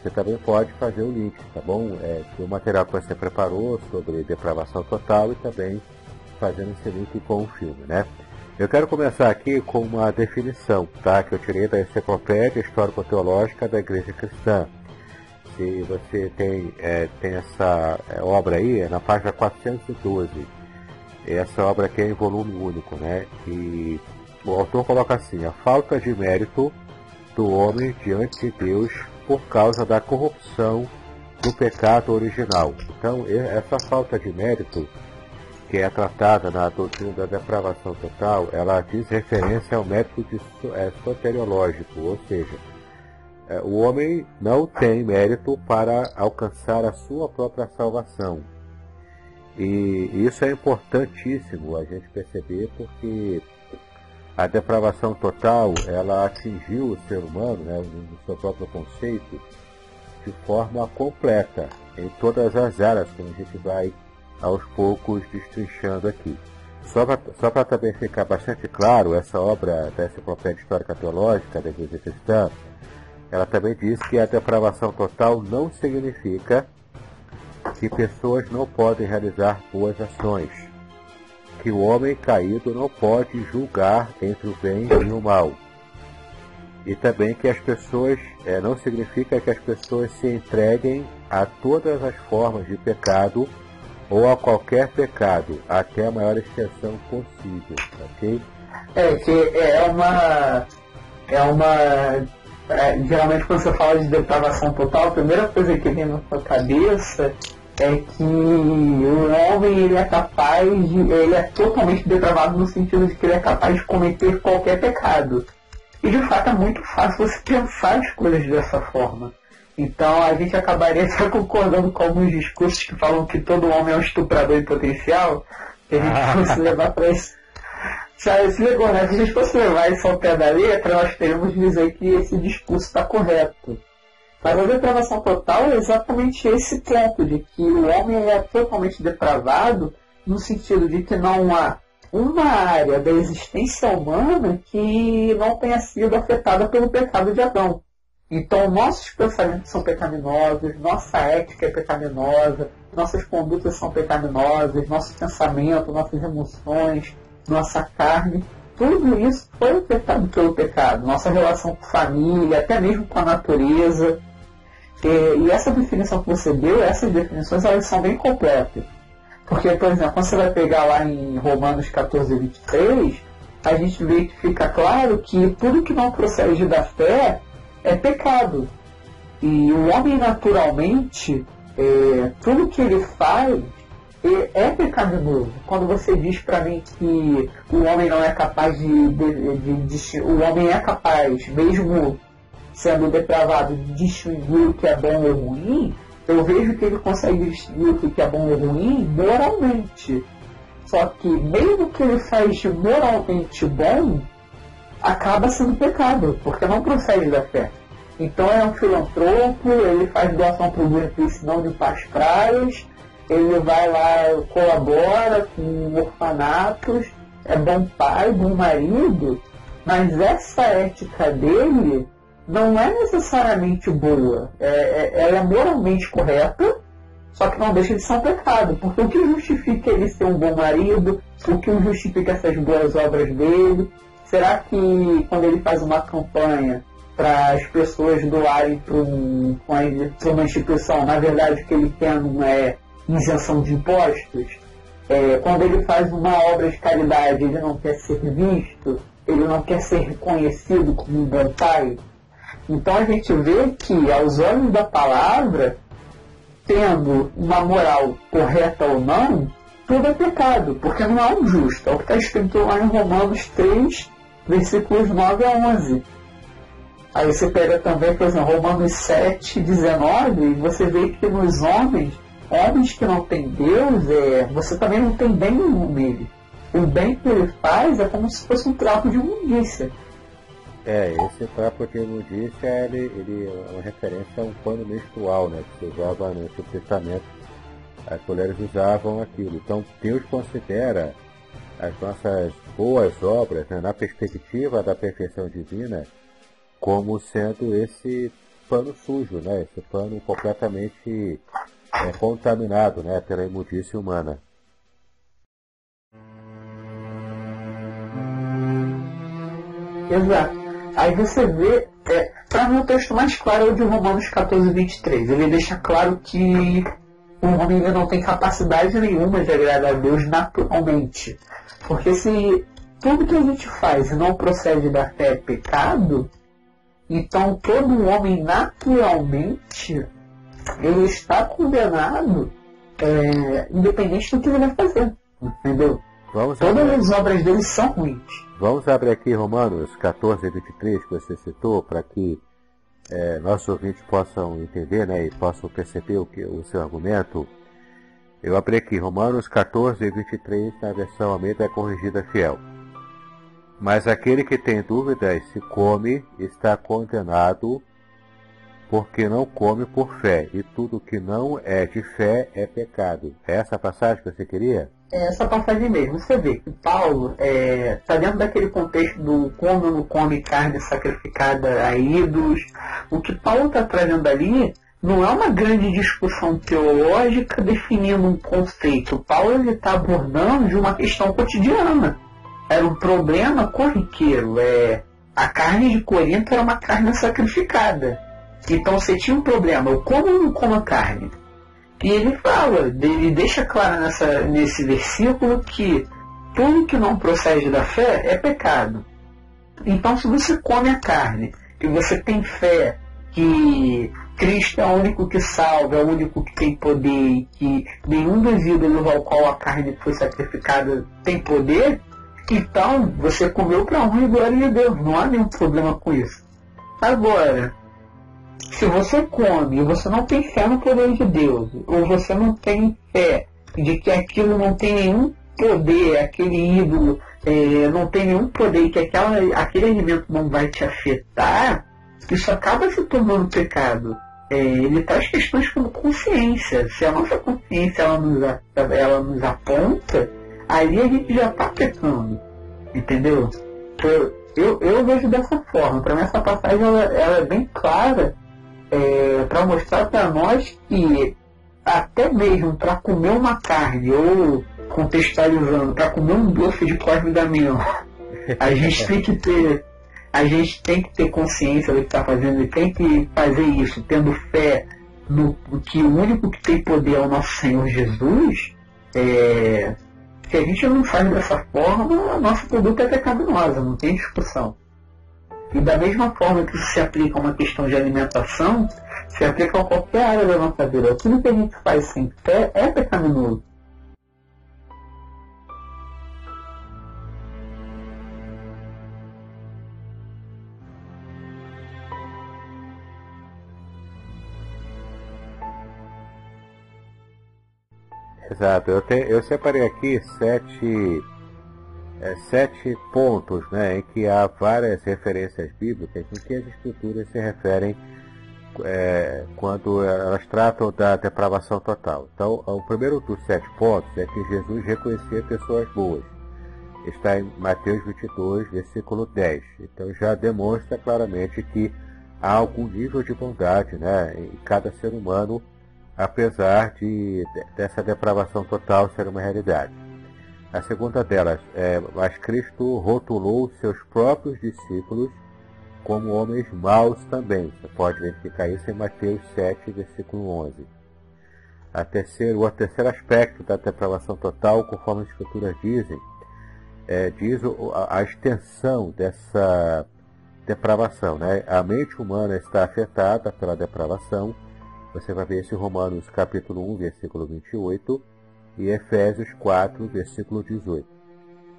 você também pode fazer o link, tá bom? É, o material que você preparou sobre depravação total e também fazendo link com o filme, né? Eu quero começar aqui com uma definição, tá? Que eu tirei da Enciclopédia Histórico-Teológica da Igreja Cristã. Se você tem, é, tem essa é, obra aí, é na página 412. Essa obra aqui é em volume único, né? E o autor coloca assim, a falta de mérito do homem diante de Deus por causa da corrupção do pecado original. Então, essa falta de mérito que é tratada na doutrina da depravação total, ela diz referência ao método é, soteriológico, ou seja, é, o homem não tem mérito para alcançar a sua própria salvação. E isso é importantíssimo a gente perceber porque a depravação total ela atingiu o ser humano, né, no seu próprio conceito, de forma completa, em todas as áreas, como a gente vai aos poucos destrinchando aqui. Só para também ficar bastante claro, essa obra da Enciclopédia Histórica Teológica da Igreja Cristã, ela também diz que a depravação total não significa que pessoas não podem realizar boas ações, que o homem caído não pode julgar entre o bem e o mal, e também que as pessoas é, não significa que as pessoas se entreguem a todas as formas de pecado ou a qualquer pecado, até a maior extensão possível, ok? É, que é uma. É uma. É, geralmente quando você fala de depravação total, a primeira coisa que vem na sua cabeça é que o homem ele é capaz de. ele é totalmente depravado no sentido de que ele é capaz de cometer qualquer pecado. E de fato é muito fácil você pensar as coisas dessa forma. Então a gente acabaria até concordando com alguns discursos que falam que todo homem é um estuprador em potencial, se a gente ah. fosse levar para isso. Se, se ligou, né? Se a gente fosse levar isso ao pé da letra, nós teríamos de dizer que esse discurso está correto. Mas a depravação total é exatamente esse ponto, de que o homem é totalmente depravado, no sentido de que não há uma área da existência humana que não tenha sido afetada pelo pecado de Adão. Então, nossos pensamentos são pecaminosos, nossa ética é pecaminosa, nossas condutas são pecaminosas, nosso pensamento, nossas emoções, nossa carne, tudo isso foi afetado pelo pecado. Nossa relação com família, até mesmo com a natureza. E, essa definição que você deu, essas definições, elas são bem completas. Porque, por exemplo, quando você vai pegar lá em Romanos 14, 23, a gente vê que fica claro que tudo que não procede da fé é pecado. E o homem naturalmente, é, tudo que ele faz é, é pecaminoso. Quando você diz para mim que o homem não é capaz de, de, de, de, o homem é capaz, mesmo sendo depravado, de distinguir o que é bom ou ruim, eu vejo que ele consegue distinguir o que é bom ou ruim moralmente. Só que mesmo que ele faz moralmente bom, acaba sendo pecado, porque não procede da fé. Então é um filantropo, ele faz doação para o Greenpeace não limpar as praias, ele vai lá, colabora com orfanatos, é bom pai, bom marido, mas essa ética dele não é necessariamente boa. É, é, ela é moralmente correta, só que não deixa de ser um pecado. Porque o que justifica ele ser um bom marido? O que justifica essas boas obras dele? Será que quando ele faz uma campanha para as pessoas doarem para um, uma instituição, na verdade o que ele quer não é isenção de impostos? É, quando ele faz uma obra de caridade, ele não quer ser visto, ele não quer ser reconhecido como um bom pai? Então a gente vê que, aos olhos da palavra, tendo uma moral correta ou não, tudo é pecado, porque não há um justo. É o que está escrito lá em Romanos 3, versículos 9 a 11. Aí você pega também, por exemplo, Romanos 7, 19, e você vê que nos homens, homens que não têm Deus, é, você também não tem bem nenhum nele. O bem que ele faz é como se fosse um trapo de imundícia. É, esse trapo de imundícia ele, ele é uma referência a um pano menstrual, né? Que se usava no Antigo Testamento. As mulheres usavam aquilo. Então Deus considera as nossas boas obras, né, na perspectiva da perfeição divina, como sendo esse pano sujo, né? Esse pano completamente é, contaminado, né? Pela imundícia humana. Exato. Aí você vê, é, para mim o texto mais claro é o de Romanos 14, 23. Ele deixa claro que o homem não tem capacidade nenhuma de agradar a Deus naturalmente. Porque se tudo que a gente faz não procede da fé é pecado, então todo homem naturalmente ele está condenado é, independente do que ele vai fazer. Entendeu? Vamos Todas as obras dele são ruins. Vamos abrir aqui Romanos 14, 23, que você citou, para que é, nossos ouvintes possam entender né, e possam perceber o, que, o seu argumento. Eu abri aqui Romanos 14, 23, na versão Almeida Corrigida Fiel. Mas aquele que tem dúvidas se come está condenado porque não come por fé, e tudo que não é de fé é pecado. É essa passagem que você queria? É essa passagem mesmo. Você vê que Paulo está é, tá dentro daquele contexto do come ou não come carne sacrificada a ídolos. O que Paulo está trazendo ali não é uma grande discussão teológica definindo um conceito. Paulo está abordando de uma questão cotidiana. Era um problema corriqueiro. É, a carne de Corinto era uma carne sacrificada. Então você tinha um problema, eu como ou não como a carne? E ele fala, ele deixa claro nessa, nesse versículo que tudo que não procede da fé é pecado. Então se você come a carne, que você tem fé que Cristo é o único que salva, é o único que tem poder, que nenhum dos ídolos ao qual a carne foi sacrificada tem poder, então você comeu para honra e glória de Deus, não há nenhum problema com isso. Agora, se você come e você não tem fé no poder de Deus, ou você não tem fé de que aquilo não tem nenhum poder, aquele ídolo é, não tem nenhum poder, que aquela, aquele alimento não vai te afetar, isso acaba se tornando pecado. É, ele traz questões como consciência. Se a nossa consciência ela nos, ela nos aponta, aí a gente já está pecando. Entendeu? Eu, eu, eu vejo dessa forma. Para mim essa passagem ela, ela é bem clara é, para mostrar para nós que até mesmo para comer uma carne ou contextualizando, para comer um doce de Cosme Damião, a gente tem que ter a gente tem que ter consciência do que está fazendo e tem que fazer isso, tendo fé no que o único que tem poder é o nosso Senhor Jesus, é, se a gente não faz dessa forma, nosso produto é pecaminoso, não tem discussão. E da mesma forma que isso se aplica a uma questão de alimentação, se aplica a qualquer área da nossa vida. Tudo que a gente faz sem fé é pecaminoso. Exato, eu, te, eu separei aqui sete é, sete pontos né, em que há várias referências bíblicas em que as escrituras se referem é, quando elas tratam da depravação total. Então, o primeiro dos sete pontos é que Jesus reconhecia pessoas boas. Está em Mateus 22, versículo 10. Então já demonstra claramente que há algum nível de bondade né, em cada ser humano, apesar de, dessa depravação total ser uma realidade. A segunda delas é, mas Cristo rotulou seus próprios discípulos como homens maus também. Você pode verificar isso em Mateus 7, versículo 11. A terceiro, o terceiro aspecto da depravação total, conforme as escrituras dizem, é, diz a, a extensão dessa depravação. Né? A mente humana está afetada pela depravação. Você vai ver isso em Romanos capítulo 1, versículo 28 e Efésios 4, versículo 18.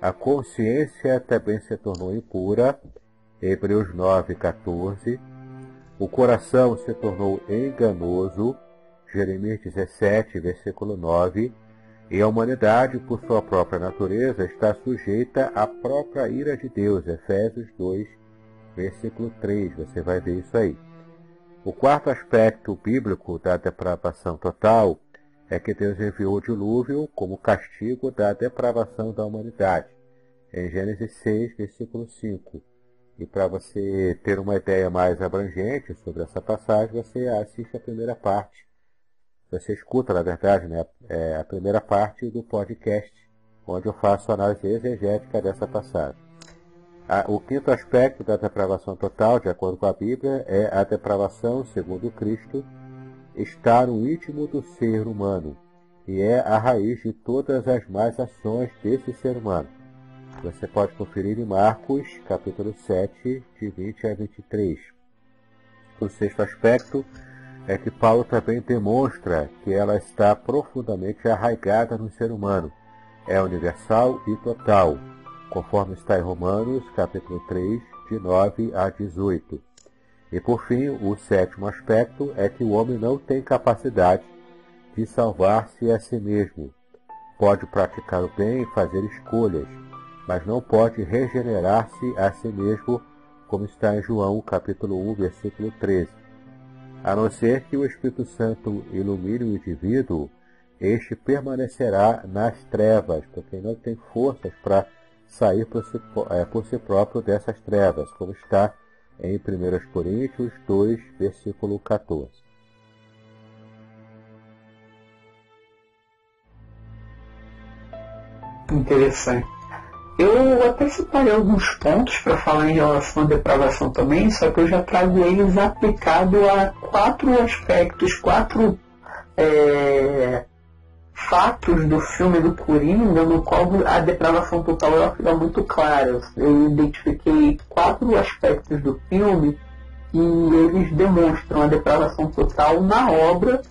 A consciência também se tornou impura, Hebreus 9, 14. O coração se tornou enganoso, Jeremias 17, versículo 9. E a humanidade, por sua própria natureza, está sujeita à própria ira de Deus, Efésios 2, versículo 3. Você vai ver isso aí. O quarto aspecto bíblico da depravação total é que Deus enviou o dilúvio como castigo da depravação da humanidade, em Gênesis 6, versículo 5. E para você ter uma ideia mais abrangente sobre essa passagem, você assiste a primeira parte. Você escuta, na verdade, né, é a primeira parte do podcast, onde eu faço a análise exegética dessa passagem. O quinto aspecto da depravação total, de acordo com a Bíblia, é a depravação, segundo Cristo, está no íntimo do ser humano e é a raiz de todas as más ações desse ser humano. Você pode conferir em Marcos, capítulo 7, de 20 a 23. O sexto aspecto é que Paulo também demonstra que ela está profundamente arraigada no ser humano. É universal e total, conforme está em Romanos, capítulo 3, de 9 a 18. E por fim, o sétimo aspecto é que o homem não tem capacidade de salvar-se a si mesmo. Pode praticar o bem e fazer escolhas, mas não pode regenerar-se a si mesmo, como está em João capítulo 1, versículo 13. A não ser que o Espírito Santo ilumine o indivíduo, este permanecerá nas trevas, porque não tem forças para sair por si, é, por si próprio dessas trevas, como está em 1 Coríntios 2, versículo 14. Interessante. Eu até separei alguns pontos para falar em relação à depravação também, só que eu já trago eles aplicado a quatro aspectos, quatro é, fatos do filme do Coringa, no qual a depravação total ela fica muito clara. Eu identifiquei quatro aspectos do filme e eles demonstram a depravação total na obra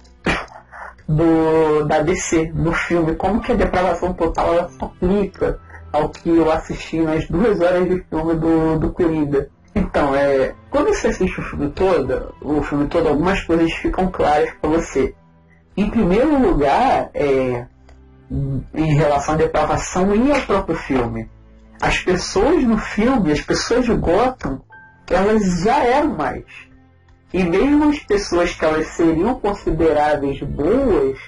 do, da DC, no filme. Como que a depravação total ela se aplica ao que eu assisti nas duas horas de filme do, do Coringa. Então, é, quando você assiste o filme todo, o filme todo, algumas coisas ficam claras para você. Em primeiro lugar, é, em relação à depravação e ao próprio filme. As pessoas no filme, as pessoas de Gotham, elas já eram mais. E mesmo as pessoas que elas seriam consideráveis boas,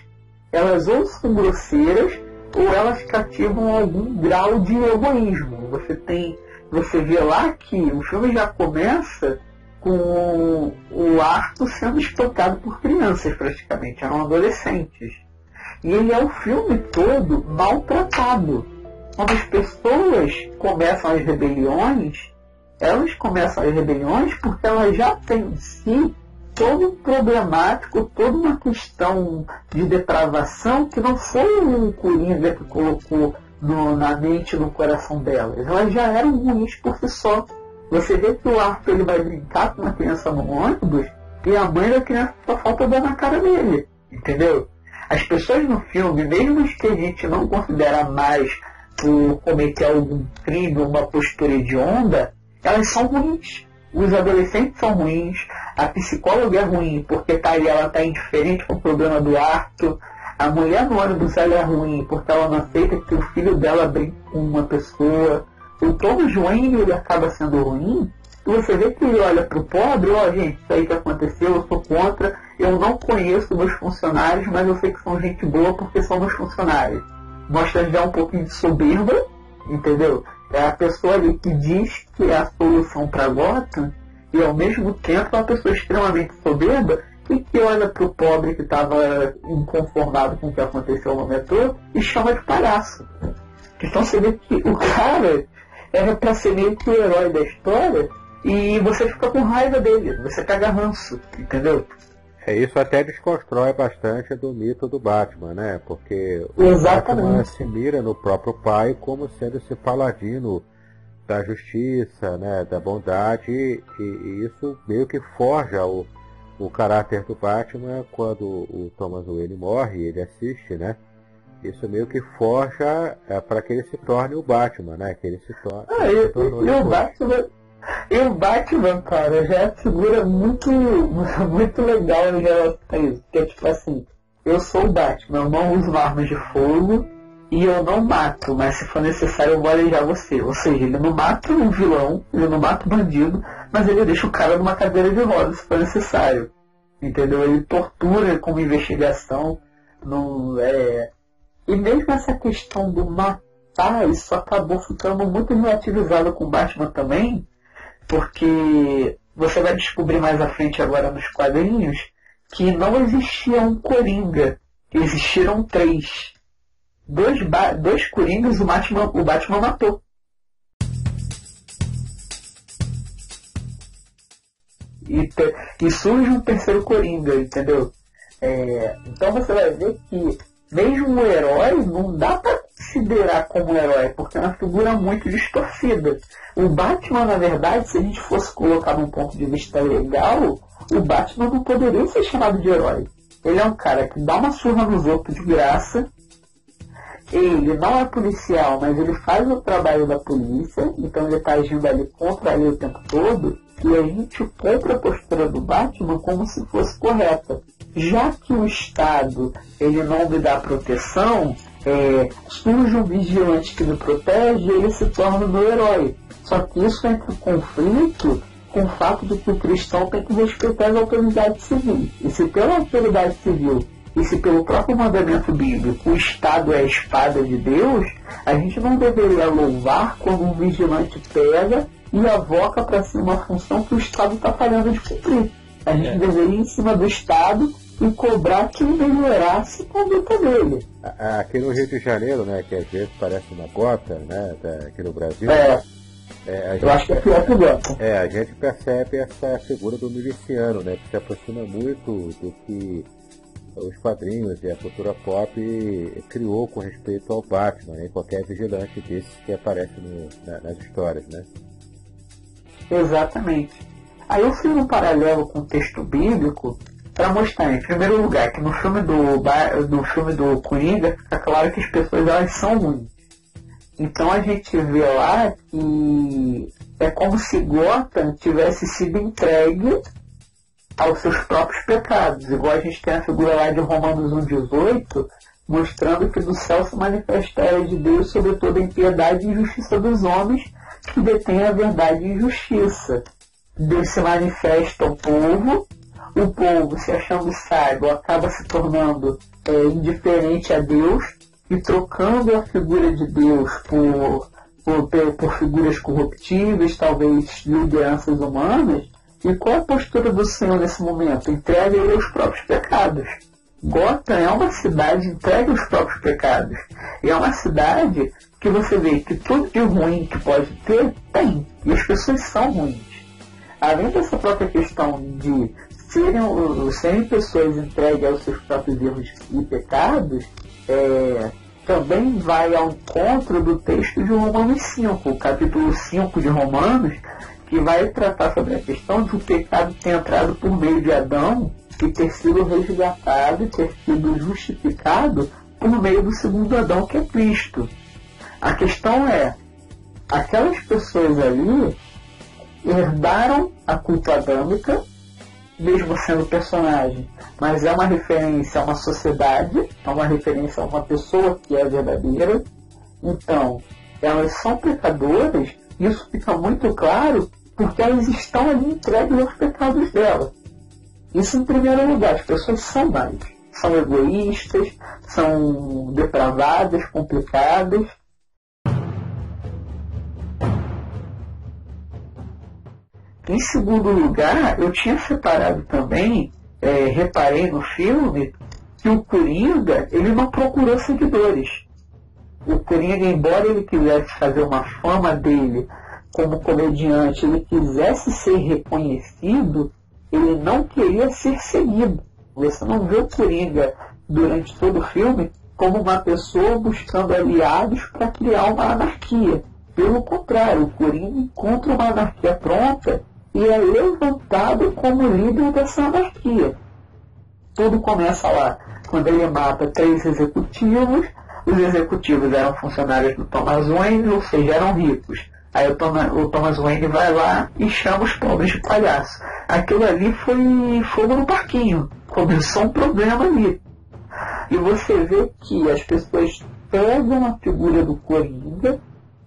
elas ou são grosseiras ou elas cativam algum grau de egoísmo. Você tem, você vê lá que o filme já começa com o Arthur sendo espancado por crianças praticamente, eram adolescentes. E ele é o filme todo maltratado. Quando as pessoas começam as rebeliões, elas começam as rebeliões porque elas já têm em si todo um problemático, toda uma questão de depravação que não foi o Coringa que colocou no, na mente no coração delas. Elas já eram ruins por si só. Você vê que o Arthur ele vai brincar com uma criança no ônibus e a mãe da criança só falta dar na cara dele. Entendeu? As pessoas no filme, mesmo que a gente não considera mais por cometer algum crime ou uma postura de onda, elas são ruins os adolescentes são ruins, a psicóloga é ruim porque tá ela está indiferente com o problema do Arthur, a mulher no ônibus ela é ruim porque ela não aceita que o filho dela brinque com uma pessoa, o Tom Joinho ele acaba sendo ruim, você vê que ele olha para o pobre, ó oh, gente, isso aí que aconteceu, eu sou contra, eu não conheço meus funcionários, mas eu sei que são gente boa porque são meus funcionários. Mostra já um pouquinho de soberba, entendeu? É a pessoa ali que diz que é a solução para Gotham e ao mesmo tempo é uma pessoa extremamente soberba e que olha para o pobre que estava inconformado com o que aconteceu no metrô e chama de palhaço. Então você vê que o cara era para ser meio que o herói da história e você fica com raiva dele, você pega ranço, entendeu? É, isso até desconstrói bastante do mito do Batman, né? Porque o Exatamente. Batman se mira no próprio pai como sendo esse paladino da justiça, né? Da bondade, e, e isso meio que forja o, o caráter do Batman quando o Thomas Wayne morre, ele assiste, né? Isso meio que forja é, para que ele se torne o Batman, né? Que ele se, torne. ah, tornou. E, e o Batman e o Batman, cara, já é figura muito, muito legal em relação a isso. Que é tipo assim, eu sou o Batman, eu não uso armas de fogo e eu não mato, mas se for necessário eu vou alejar você. Ou seja, ele não mata um vilão, ele não mata um bandido, mas ele deixa o cara numa cadeira de rodas se for necessário. Entendeu? Ele tortura como investigação. Não, é... E mesmo essa questão do matar, isso acabou ficando muito relativizado com o Batman também, porque você vai descobrir mais à frente agora nos quadrinhos que não existia um Coringa, existiram três. Dois, dois Coringas o Batman, o Batman matou. E, e surge um terceiro Coringa, entendeu? É, então você vai ver que mesmo o herói não dá para considerar como herói, porque é uma figura muito distorcida. O Batman, na verdade, se a gente fosse colocar num ponto de vista legal, o Batman não poderia ser chamado de herói. Ele é um cara que dá uma surra nos outros de graça. Ele não é policial, mas ele faz o trabalho da polícia, então ele está agindo ali contra ele o tempo todo. E a gente compra a postura do Batman como se fosse correta. Já que o Estado ele não lhe dá proteção, é, surge um vigilante que me protege e ele se torna o meu herói. Só que isso entra em conflito com o fato de que o cristão tem que respeitar as autoridades civis. E se pela autoridade civil e se pelo próprio mandamento bíblico o Estado é a espada de Deus, a gente não deveria louvar quando um vigilante pega e avoca para si uma função que o Estado está falhando de cumprir. A gente é. deveria ir em cima do Estado e cobrar que melhorasse a conduta dele. Aqui no Rio de Janeiro, né, que às vezes parece uma gota, né, aqui no Brasil. É. É, Eu gente, acho que é pior que o Gota. É, a gente percebe essa figura do miliciano, né, que se aproxima muito do que os quadrinhos e a cultura pop criou com respeito ao Batman e né, qualquer vigilante desses que aparece no, na, nas histórias, né? Exatamente. Aí eu fiz um paralelo com o texto bíblico para mostrar, em primeiro lugar, que no filme do, no filme do Coringa fica claro que as pessoas elas são ruins. Então a gente vê lá que é como se Gotham tivesse sido entregue aos seus próprios pecados. Igual a gente tem a figura lá de Romanos 1,18, mostrando que do céu se manifesta a de Deus sobre toda a impiedade e injustiça dos homens que detêm a verdade e justiça. Deus se manifesta ao povo, o povo, se achando sábio, acaba se tornando é, indiferente a Deus e trocando a figura de Deus por, por, por figuras corruptíveis, talvez lideranças humanas, e qual a postura do Senhor nesse momento? Entrega ele aos próprios pecados. Gotham é uma cidade entregue aos próprios pecados. E é uma cidade que você vê que tudo de ruim que pode ter, tem. E as pessoas são ruins. Além dessa própria questão de serem, serem pessoas entregues aos seus próprios erros e pecados, é, também vai ao encontro do texto de Romanos 5, o capítulo 5 de Romanos, que vai tratar sobre a questão de o pecado ter entrado por meio de Adão e ter sido resgatado e ter sido justificado por meio do segundo Adão, que é Cristo. A questão é, aquelas pessoas ali herdaram a culpa adâmica, mesmo sendo personagem, mas é uma referência a uma sociedade, é uma referência a uma pessoa que é verdadeira. Então, elas são pecadoras, isso fica muito claro porque elas estão ali entregues aos pecados dela. Isso em primeiro lugar, as pessoas são mais. São egoístas, são depravadas, complicadas. Em segundo lugar, eu tinha separado também, é, reparei no filme, que o Coringa ele não procurou seguidores. O Coringa, embora ele quisesse fazer uma fama dele como comediante ele quisesse ser reconhecido, ele não queria ser seguido. Você não vê o Coringa durante todo o filme como uma pessoa buscando aliados para criar uma anarquia. Pelo contrário, o Coringa encontra uma anarquia pronta e é levantado como líder dessa anarquia. Tudo começa lá, quando ele mata três executivos. Os executivos eram funcionários do Thomas Wayne, ou seja, eram ricos. Aí o Thomas, o Thomas Wayne vai lá e chama os pobres de palhaço. Aquilo ali foi fogo no parquinho. Começou um problema ali. E você vê que as pessoas pegam a figura do Coringa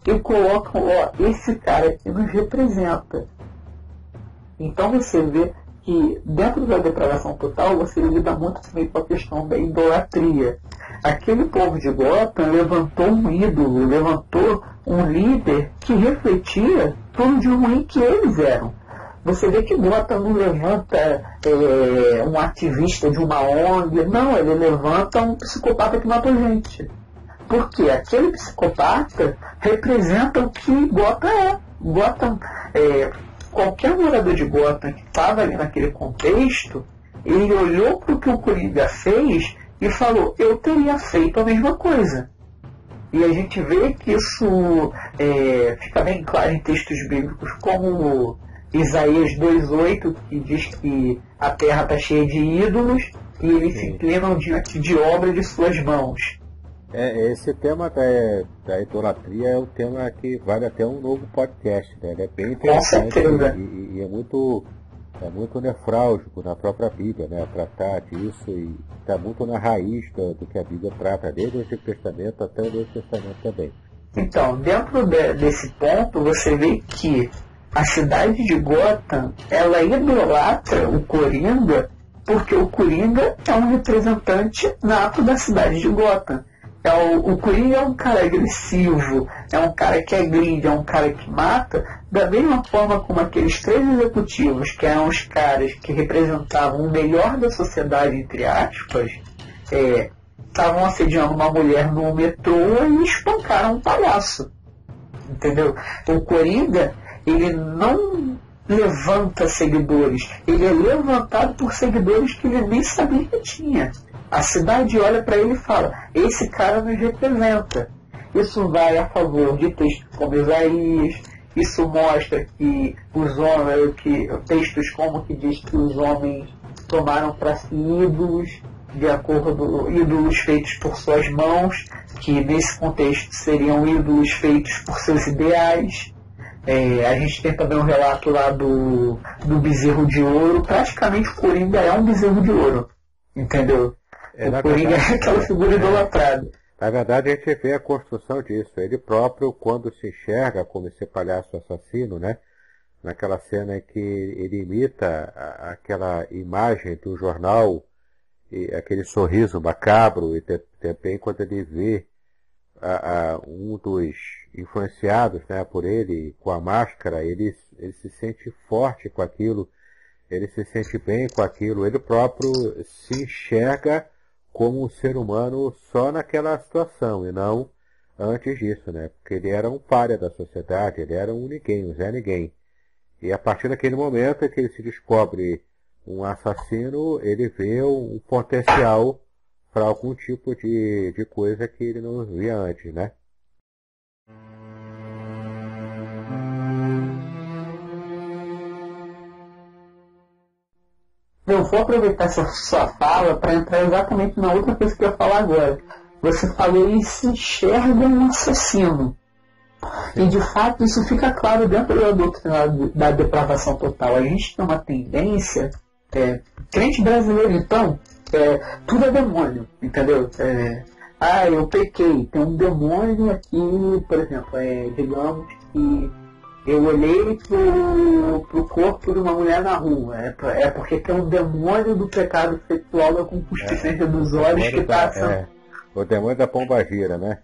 e colocam, ó, esse cara aqui nos representa. Então você vê que dentro da depravação total você lida muito também com a questão da idolatria. Aquele povo de Gotham levantou um ídolo, levantou um líder que refletia tudo de ruim que eles eram. Você vê que Gotham não levanta é, um ativista de uma ONG, não, ele levanta um psicopata que matou gente. Porque aquele psicopata representa o que Gotham é. Gotham, é, qualquer morador de Gotham que estava ali naquele contexto, ele olhou para o que o Coringa fez e falou: eu teria feito a mesma coisa. E a gente vê que isso é, fica bem claro em textos bíblicos, como Isaías 2,8, que diz que a terra está cheia de ídolos e eles Sim. se inclinam diante de obra de suas mãos. É, esse tema da, da idolatria é um tema que vale até um novo podcast, né? Ele é bem interessante e, e, é muito é muito nefrálgico na própria Bíblia, né? Tratar disso e está muito na raiz do, do, que a Bíblia trata, desde o Antigo Testamento até o Novo Testamento também. Então, dentro de, desse ponto, você vê que a cidade de Gotham, ela idolatra o Coringa porque o Coringa é um representante nato da cidade de Gotham. É o, o Coringa é um cara agressivo, é um cara que agride, é um cara que mata, da mesma forma como aqueles três executivos, que eram os caras que representavam o melhor da sociedade, entre aspas, é, estavam assediando uma mulher no metrô e espancaram um palhaço. Entendeu? O Coringa, ele não levanta seguidores, ele é levantado por seguidores que ele nem sabia que tinha. A cidade olha para ele e fala: esse cara nos representa. Isso vai a favor de textos como Isaías, isso mostra que os homens, que textos como que diz que os homens tomaram para si ídolos, de acordo ídolos feitos por suas mãos, que nesse contexto seriam ídolos feitos por seus ideais. É, a gente tem também um relato lá do, do bezerro de ouro. Praticamente o Coringa é um bezerro de ouro. Entendeu? É, o Coringa verdade, é aquela figura é, idolatrada. Na verdade, a gente vê a construção disso. Ele próprio, quando se enxerga como esse palhaço assassino, né? Naquela cena em que ele imita a, aquela imagem do jornal, e aquele sorriso macabro, e também quando ele vê a, a, um dos influenciados né, por ele com a máscara, ele, ele se sente forte com aquilo, ele se sente bem com aquilo, ele próprio se enxerga como um ser humano só naquela situação e não antes disso, né? Porque ele era um páreo da sociedade, ele era um ninguém, um Zé Ninguém. E a partir daquele momento que ele se descobre um assassino, ele vê um potencial para algum tipo de, de coisa que ele não via antes, né? Eu vou aproveitar essa sua fala para entrar exatamente na outra coisa que eu ia falar agora. Você falou e se enxerga um assassino. E de fato isso fica claro dentro da doutrina da depravação total. A gente tem uma tendência, é, crente brasileiro então, é, tudo é demônio, entendeu? É, ah, eu pequei, tem um demônio aqui, por exemplo, é, digamos que eu olhei pro, pro corpo de uma mulher na rua. É, é porque tem um demônio do pecado sexual da concupiscência é, dos olhos que passa. É, o demônio da pomba gira, né?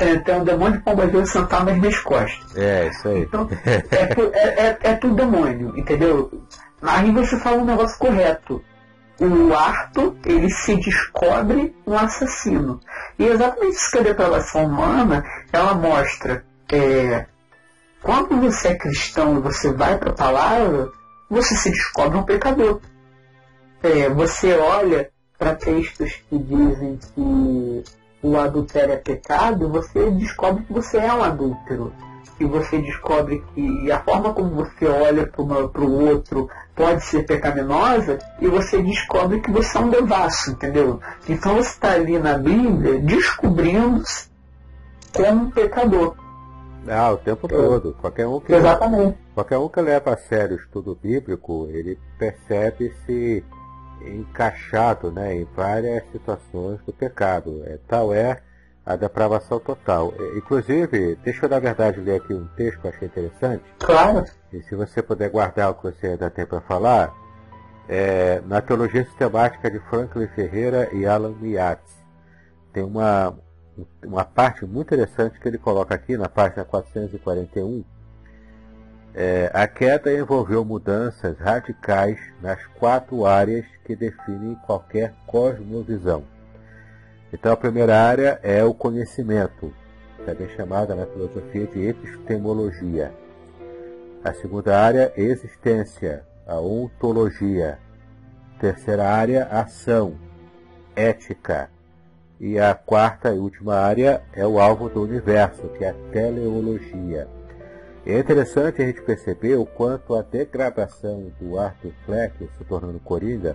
É, tem um demônio de pomba gira sentado nas minhas costas. É, isso aí. Então, é, é, é, é tudo demônio, entendeu? Aí você fala um negócio correto. O Arthur, ele se descobre um assassino. E exatamente isso que a depravação humana, ela mostra. É, quando você é cristão e você vai para a palavra, você se descobre um pecador. É, você olha para textos que dizem que o adultério é pecado, você descobre que você é um adúltero. E você descobre que a forma como você olha para o outro pode ser pecaminosa e você descobre que você é um devasso, entendeu? Então você está ali na Bíblia descobrindo-se como um pecador. Ah, o tempo todo. Qualquer um que, Exatamente. Qualquer um que leva a sério o estudo bíblico, ele percebe-se encaixado né, em várias situações do pecado. É, tal é a depravação total. É, inclusive, deixa eu na verdade ler aqui um texto que eu achei interessante. Claro. E se você puder guardar o que você ainda tem para falar, é, na Teologia Sistemática de Franklin Ferreira e Alan Miatz, tem uma, uma parte muito interessante que ele coloca aqui na página 441. É, a queda envolveu mudanças radicais nas quatro áreas que definem qualquer cosmovisão. Então a primeira área é o conhecimento, também chamada na filosofia de epistemologia. A segunda área, existência, a ontologia. Terceira área, ação, ética. E a quarta e última área é o alvo do universo, que é a teleologia. É interessante a gente perceber o quanto a degradação do Arthur Fleck se tornando Coringa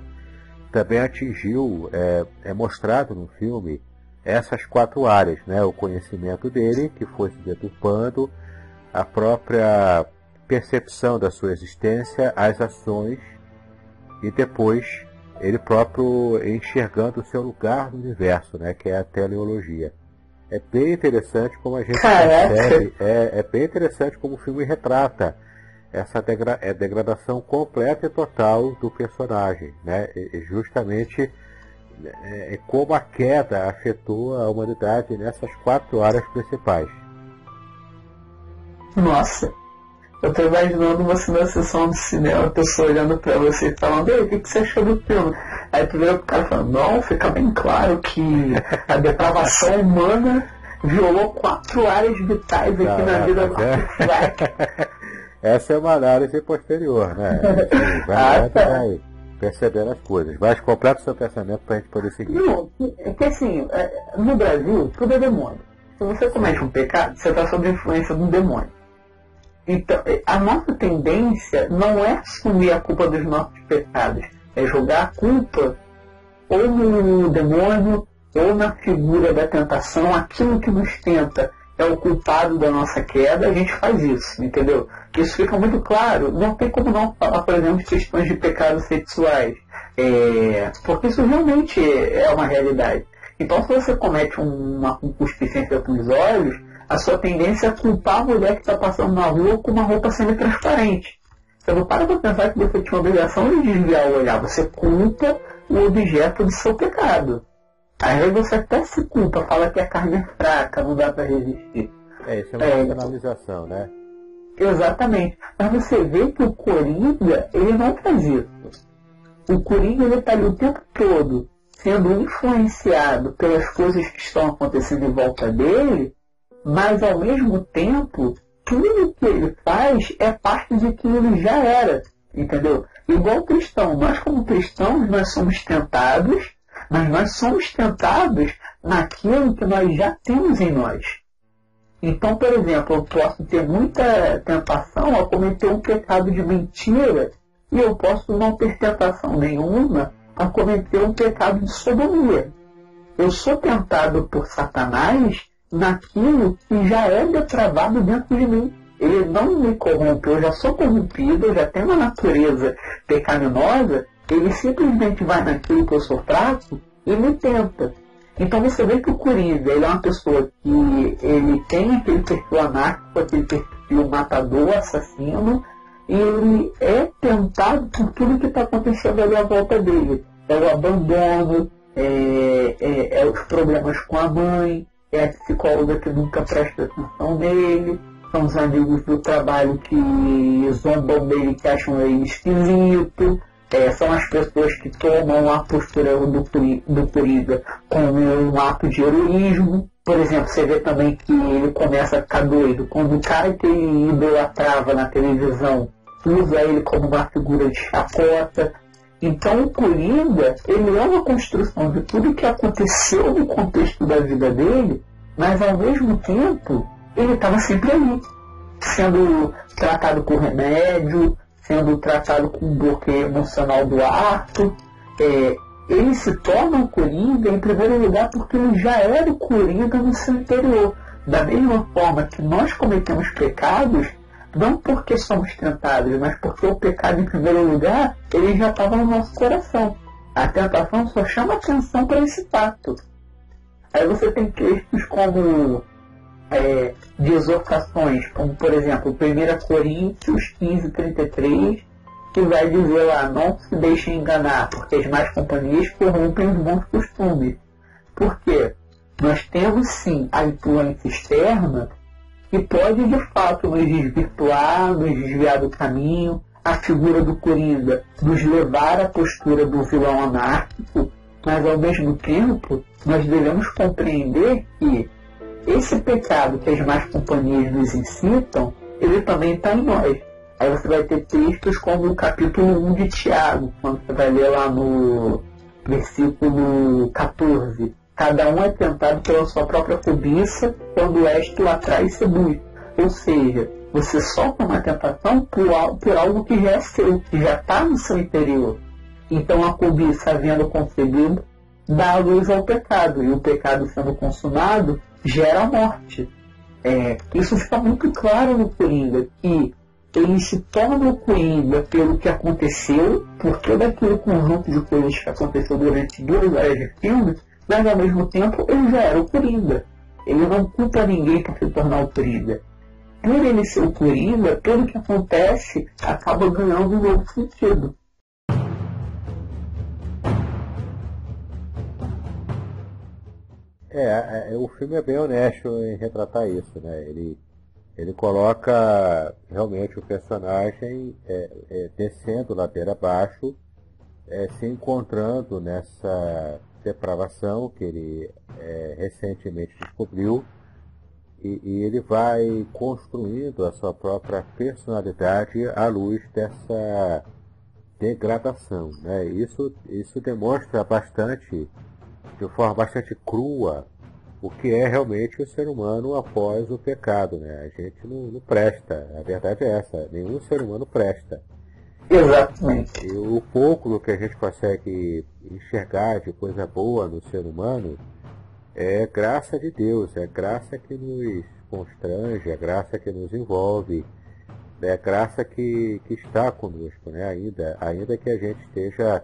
também atingiu, é, é, mostrado no filme, essas quatro áreas, né? O conhecimento dele, que foi se deturpando, a própria percepção da sua existência, as ações e depois ele próprio enxergando o seu lugar no universo, né, que é a teleologia. É bem interessante como a gente Caraca. percebe, é, é bem interessante como o filme retrata essa degra é degradação completa e total do personagem, né? E, justamente é, é, como a queda afetou a humanidade nessas quatro áreas principais. Nossa, eu tô imaginando você na sessão de cinema, a pessoa olhando pra você e falando, Ei, o que, que você achou do filme? Aí tu vira pro cara falando, não, fica bem claro que a depravação humana violou quatro áreas vitais aqui na é, vida do é. Essa é uma análise posterior, né? Vai, ah, tá. vai percebendo as coisas. Mas completa o seu pensamento para a gente poder seguir. Não, é que assim, é, no Brasil, tudo é demônio. Se você comete um pecado, você está sob influência de um demônio. Então, a nossa tendência não é assumir a culpa dos nossos pecados, é jogar a culpa ou no demônio ou na figura da tentação, aquilo que nos tenta é o culpado da nossa queda, a gente faz isso, entendeu? Isso fica muito claro. Não tem como não falar, por exemplo, de questões de pecados sexuais, é, porque isso realmente é uma realidade. Então, se você comete uma concupiscência com os olhos, a sua tendência é culpar a mulher que está passando na rua com uma roupa semi-transparente. Você não para para pensar que você tinha obrigação de desviar o olhar, você culpa o objeto do seu pecado. Aí você até se culpa, fala que a carne é fraca, não dá para resistir. É, isso é uma é, racionalização, né? Exatamente. Mas você vê que o Coringa, ele não faz isso. O Coringa, ele está ali o tempo todo sendo influenciado pelas coisas que estão acontecendo em volta dele, mas ao mesmo tempo, tudo que ele faz é parte de que ele já era, entendeu? Igual cristão, nós como cristãos, nós somos tentados, mas nós somos tentados naquilo que nós já temos em nós. Então, por exemplo, eu posso ter muita tentação a cometer um pecado de mentira e eu posso não ter tentação nenhuma a cometer um pecado de sodomia. Eu sou tentado por Satanás naquilo que já é depravado dentro de mim. Ele não me corrompe, eu já sou corrompido, eu já tenho uma natureza pecaminosa, ele simplesmente vai naquilo que eu sou fraco e me tenta. Então você vê que o Coringa ele é uma pessoa que ele tem aquele perfil anárquico, aquele perfil matador, assassino, e ele é tentado por tudo que está acontecendo ali à volta dele. É o abandono, é, é, é os problemas com a mãe, é a psicóloga que nunca presta atenção nele, são os amigos do trabalho que zombam dele, que acham ele esquisito, é, são as pessoas que tomam a postura do, do como um ato de heroísmo. Por exemplo, você vê também que ele começa a ficar doido quando o cara que ele idolatrava na televisão usa ele como uma figura de chacota. Então o Coringa, ele é uma construção de tudo que aconteceu no contexto da vida dele, mas ao mesmo tempo ele estava sempre ali, sendo tratado com remédio, sendo tratado com bloqueio emocional do ato. É, ele se torna o Coringa em primeiro lugar porque ele já era o Coringa no seu interior. Da mesma forma que nós cometemos pecados, não porque somos tentados, mas porque o pecado, em primeiro lugar, ele já estava no nosso coração. A tentação só chama atenção para esse fato. Aí você tem textos como é, de exortações, como por exemplo 1 Coríntios 15, 33, que vai dizer lá, não se deixem enganar, porque as más companhias corrompem os bons costumes. Por quê? Nós temos sim a influência externa que pode de fato nos desvirtuar, nos desviar do caminho, a figura do Coringa nos levar à postura do vilão anárquico, mas ao mesmo tempo nós devemos compreender que esse pecado que as más companhias nos incitam, ele também está em nós. Aí você vai ter textos como o capítulo 1 de Tiago, quando você vai ler lá no versículo 14 Cada um é tentado pela sua própria cobiça quando este o atrai e seduz. Ou seja, você sofre uma tentação por, por algo que já é seu, que já está no seu interior. Então a cobiça, havendo concebido, dá a luz ao pecado, e o pecado sendo consumado, gera a morte. É, isso fica muito claro no Coringa, que ele se torna o Coringa pelo que aconteceu, por todo aquele conjunto de coisas que aconteceu durante duas horas de filme, mas ao mesmo tempo ele já era o Coringa. Ele não culpa ninguém por se tornar o Coringa. Por ele ser o Coringa, tudo que acontece acaba ganhando um novo sentido. É, é, o filme é bem honesto em retratar isso, né? Ele ele coloca realmente o personagem é, é, descendo ladeira abaixo, é, se encontrando nessa depravação que ele é, recentemente descobriu e, e, ele vai construindo a sua própria personalidade à luz dessa degradação. Né? Isso, isso demonstra bastante, de forma bastante crua, o que é realmente o ser humano após o pecado. Né? A gente não, não presta, a verdade é essa, nenhum ser humano presta. Exatamente. E o pouco do que a gente consegue enxergar de coisa boa no ser humano é graça de Deus, é graça que nos constrange, é graça que nos envolve, é graça que, que está conosco, né? ainda, ainda que a gente esteja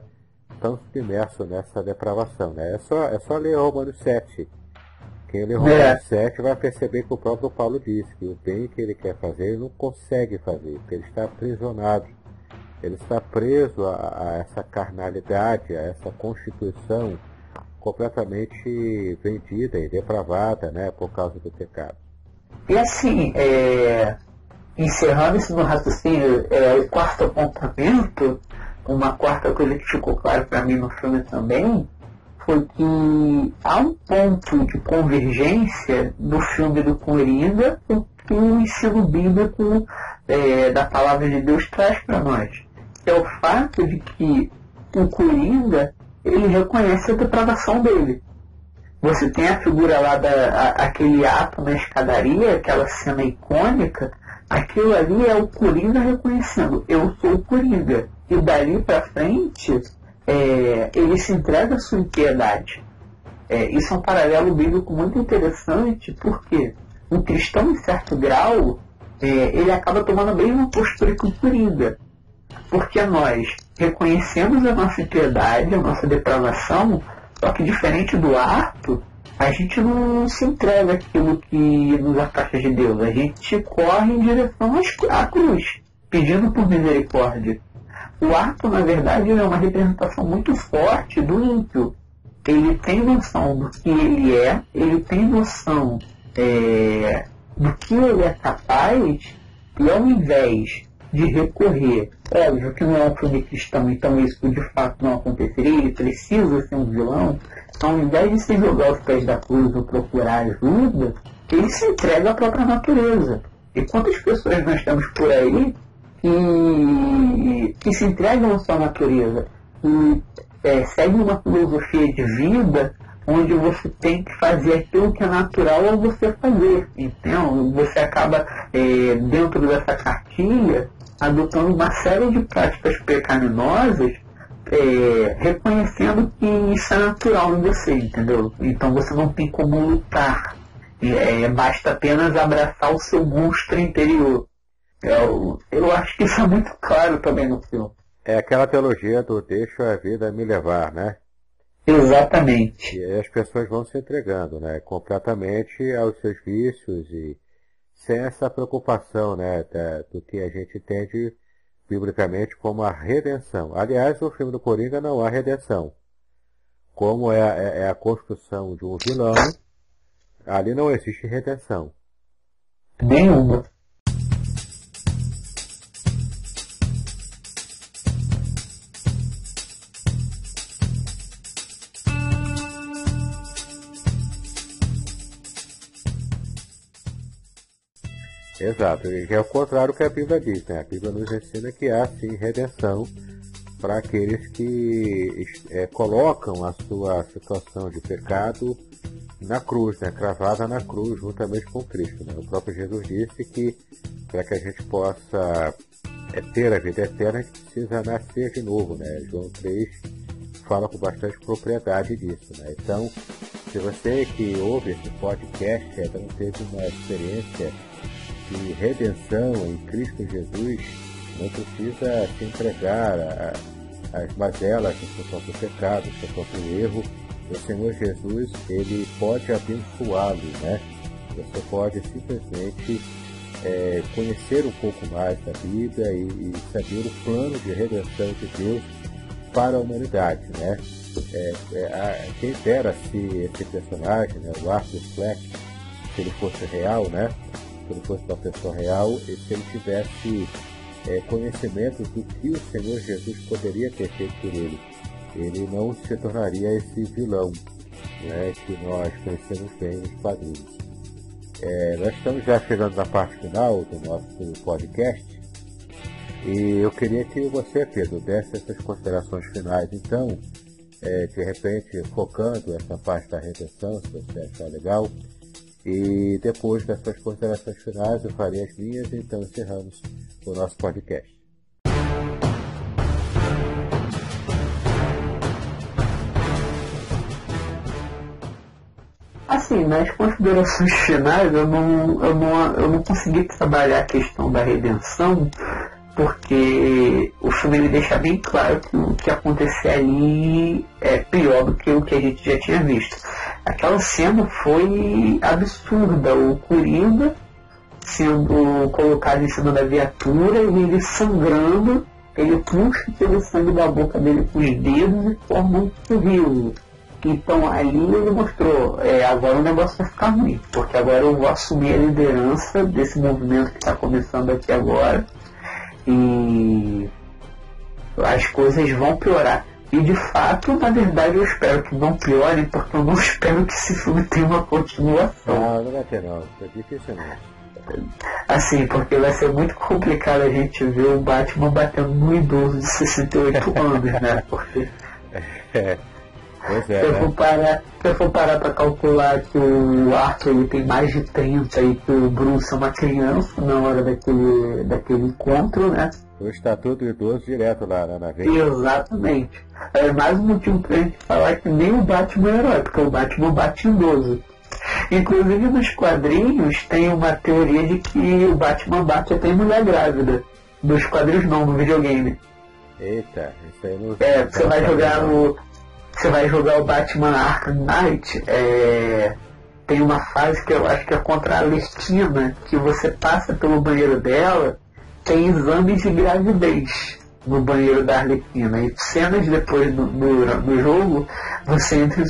tão submerso nessa depravação. Né? É, só, é só ler Romanos 7 quem lê Romanos é. 7 vai perceber que o próprio Paulo diz que o bem que ele quer fazer, ele não consegue fazer, porque ele está aprisionado. Ele está preso a, a essa carnalidade, a essa constituição completamente vendida e depravada né, por causa do pecado. E assim, é, encerrando esse meu raciocínio, é, o quarto apontamento, uma quarta coisa que ficou claro para mim no filme também, foi que há um ponto de convergência no filme do Coringa com o ensino bíblico é, da palavra de Deus traz para nós. É o fato de que o Coringa ele reconhece a depravação dele. Você tem a figura lá da a, aquele ato na escadaria, aquela cena icônica, aquilo ali é o Coringa reconhecendo, eu sou o Coringa. E dali para frente, é, ele se entrega à sua impiedade. É, isso é um paralelo bíblico muito interessante, porque um cristão, em certo grau, é, ele acaba tomando a mesma postura que o Coringa. Porque nós reconhecemos a nossa impiedade, a nossa depravação, só que diferente do ato, a gente não se entrega aquilo que nos afasta de Deus. A gente corre em direção à cruz, pedindo por misericórdia. O ato, na verdade, é uma representação muito forte do ímpio. Ele tem noção do que ele é, ele tem noção é, do que ele é capaz, e ao invés de recorrer, óbvio que não é um filme cristão, então isso de fato não aconteceria, ele precisa ser um vilão, ao invés de se jogar aos pés da cruz ou procurar ajuda, ele se entrega à própria natureza. E quantas pessoas nós temos por aí que, que se entregam à sua natureza e é, seguem uma filosofia de vida onde você tem que fazer aquilo que é natural a você fazer. Então, você acaba, é, dentro dessa cartilha, adotando uma série de práticas pecaminosas, é, reconhecendo que isso é natural em você, entendeu? Então você não tem como lutar. É, basta apenas abraçar o seu monstro interior. Eu, eu acho que isso é muito claro também no filme. É aquela teologia do deixa a vida me levar, né? Exatamente. E aí as pessoas vão se entregando, né? Completamente aos seus vícios e sem essa preocupação, né? Da, do que a gente entende biblicamente como a redenção. Aliás, no filme do Coringa não há redenção. Como é, é, é a construção de um vilão, ali não existe redenção. Nenhuma. Exato, é o contrário que a Bíblia diz, né? A Bíblia nos ensina que há sim redenção para aqueles que é, colocam a sua situação de pecado na cruz, né? cravada na cruz juntamente com Cristo. Né? O próprio Jesus disse que para que a gente possa é, ter a vida eterna, a gente precisa nascer de novo. Né? João 3 fala com bastante propriedade disso. Né? Então, se você que ouve esse podcast não teve uma experiência de redenção em Cristo Jesus, não precisa se entregar às mazelas do seu próprio pecado, do seu próprio erro. O Senhor Jesus, ele pode abençoá-lo, né? Você pode simplesmente é, conhecer um pouco mais da Bíblia e, e, saber o plano de redenção de Deus para a humanidade, né? É, é, quem dera se esse personagem, né, o Arthur Fleck, se ele fosse real, né? Se ele fosse uma pessoa real e se ele tivesse é, conhecimento do que o Senhor Jesus poderia ter feito por ele. Ele não se tornaria esse vilão né, que nós conhecemos bem nos quadrinhos. É, nós estamos já chegando na parte final do nosso podcast e eu queria que você, Pedro, desse essas considerações finais. Então, é, de repente, focando essa parte da redenção, se você achar legal, e depois das suas considerações finais, eu farei as minhas, então encerramos o nosso podcast. Assim, nas considerações finais, eu não, eu, não, eu não consegui trabalhar a questão da redenção, porque o filme ele deixa bem claro que o que acontecer ali é pior do que o que a gente já tinha visto. Aquela cena foi absurda. O Coringa sendo colocado em cima da viatura e ele sangrando, ele puxa aquele sangue da boca dele com os dedos e forma um rio. Então ali ele mostrou, é, agora o negócio vai ficar ruim, porque agora eu vou assumir a liderança desse movimento que está começando aqui agora e as coisas vão piorar. E de fato, na verdade, eu espero que não piore, porque eu não espero que esse filme tenha uma continuação. Não, não vai ter não, é difícil não. Assim, porque vai ser muito complicado a gente ver o Batman batendo no idoso de 68 anos, né? Porque. É. Pois é, se, eu né? for parar, se eu for parar pra calcular que o Arthur ele tem mais de 30 e que o Bruce é uma criança na hora daquele, daquele encontro, né? O estatuto do idoso direto lá né, na veia. Exatamente. É mais um motivo pra gente falar que nem o Batman é herói, porque o Batman bate idoso. Inclusive nos quadrinhos tem uma teoria de que o Batman bate até em mulher grávida. Dos quadrinhos não, no videogame. Eita, isso aí não. É, você vai jogar o. Você vai jogar o Batman Arkham Knight, é, tem uma fase que eu acho que é contra a Lestina, que você passa pelo banheiro dela, tem exames de gravidez no banheiro da Arlequina. E cenas depois do, do, do jogo, você entra em,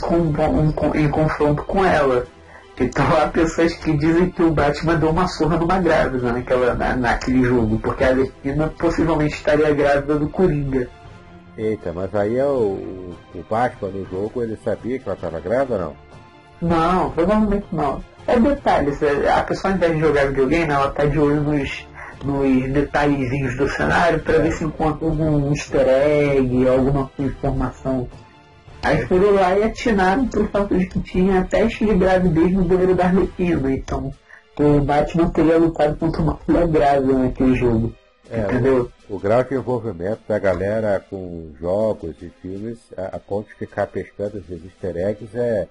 com, em confronto com ela. Então há pessoas que dizem que o Batman deu uma surra numa grávida naquela, na, naquele jogo, porque a Arlequina possivelmente estaria grávida do Coringa. Eita, mas aí é o, o Batman no jogo, ele sabia que ela estava grávida ou não? Não, provavelmente não. É detalhes, a pessoa ao invés de jogar videogame, ela tá de olho nos, nos detalhezinhos do cenário para ver se encontra algum easter egg, alguma informação. Aí foram lá e atinaram por fato de que tinha teste de gravidez no banheiro da Arlequina. Então o Batman teria lutado contra uma mulher grávida naquele jogo. É, entendeu? O, o, grau de envolvimento da galera com jogos e filmes, a, a ponto de ficar pescando esses easter eggs é,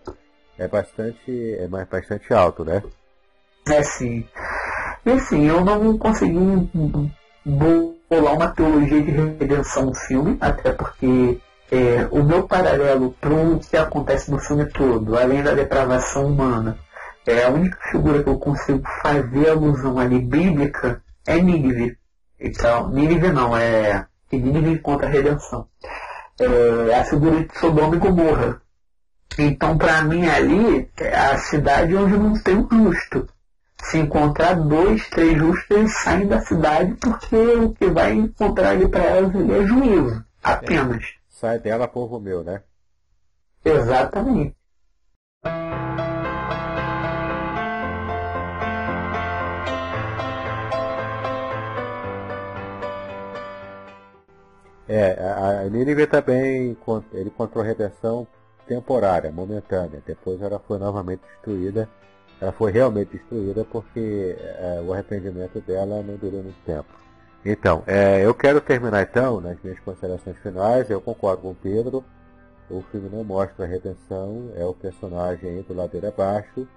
é bastante, é mais, bastante alto, né? É sim. E assim, eu não consegui bolar uma teologia de redenção no filme, até porque é, o meu paralelo para o que acontece no filme todo, além da depravação humana, é a única figura que eu consigo fazer alusão ali bíblica é Nínive. Então, Nínive não, é que Nínive contra a redenção. É a figura de Sodoma e Gomorra. Então, para mim ali, é a cidade onde não tem o justo se encontrar dois, três justos, eles saem da cidade porque o que vai encontrar ali para elas é juízo. Apenas. Sai dela, povo meu, né? Exatamente. É, a Nínive também ele encontrou redenção temporária, momentânea. Depois ela foi novamente destruída. Ela foi realmente destruída porque é, o arrependimento dela não durou muito tempo. Então, é, eu quero terminar então, nas minhas considerações finais, eu concordo com o Pedro, o filme não mostra a redenção, é o personagem indo ladeira abaixo,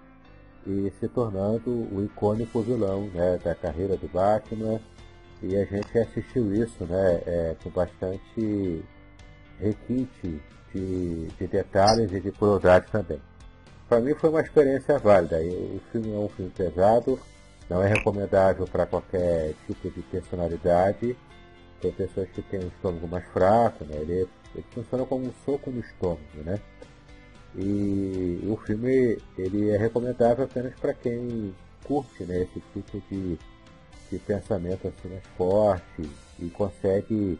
e se tornando o icônico vilão né, da carreira do Batman. E a gente assistiu isso né, é, com bastante requinte de, de detalhes e de crueldade também. Para mim foi uma experiência válida. O filme é um filme pesado, não é recomendável para qualquer tipo de personalidade. Tem pessoas que têm um estômago mais fraco, né? ele, ele funciona como um soco no estômago. Né? E o filme ele é recomendável apenas para quem curte né, esse tipo de, de pensamento assim mais forte e consegue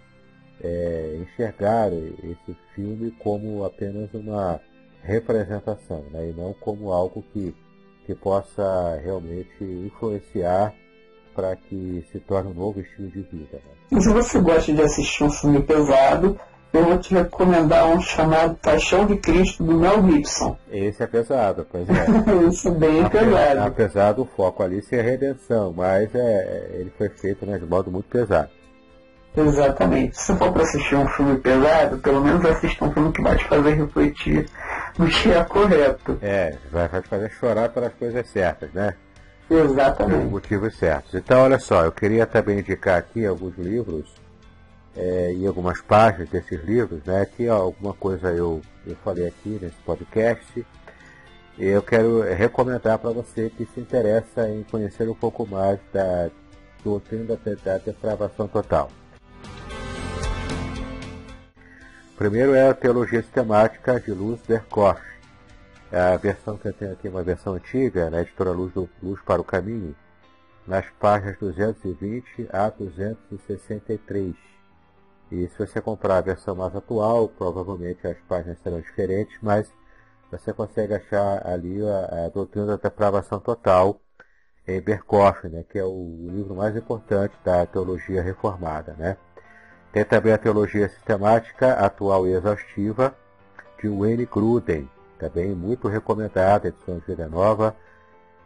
é, enxergar esse filme como apenas uma representação, né? e não como algo que, que possa realmente influenciar para que se torne um novo estilo de vida. Né? Se você gosta de assistir um filme pesado, eu vou te recomendar um chamado Paixão de Cristo do Mel Gibson. Esse é pesado, pois é. Esse é bem apesar, pesado. Apesar do foco ali ser redenção, mas é, ele foi feito né, de modo muito pesado. Exatamente. Se for para assistir um filme pesado, pelo menos assista um filme que vai te fazer refletir no que é correto. É, vai te fazer chorar pelas coisas certas, né? Exatamente. Pelos motivos certos. Então, olha só, eu queria também indicar aqui alguns livros é, e algumas páginas desses livros, né? Que alguma coisa eu, eu falei aqui nesse podcast. Eu quero recomendar para você que se interessa em conhecer um pouco mais da doutrina da, da depravação total. Primeiro é a Teologia Sistemática de Luz Verkoff. A versão que eu tenho aqui é uma versão antiga, na editora Luz, do, Luz para o Caminho, nas páginas 220 a 263. E se você comprar a versão mais atual, provavelmente as páginas serão diferentes, mas você consegue achar ali a, a doutrina da depravação total em Berkoff, né, que é o livro mais importante da teologia reformada. Né? Tem também a Teologia Sistemática Atual e Exaustiva, de Wayne Gruden, também muito recomendada, edição de Vida Nova,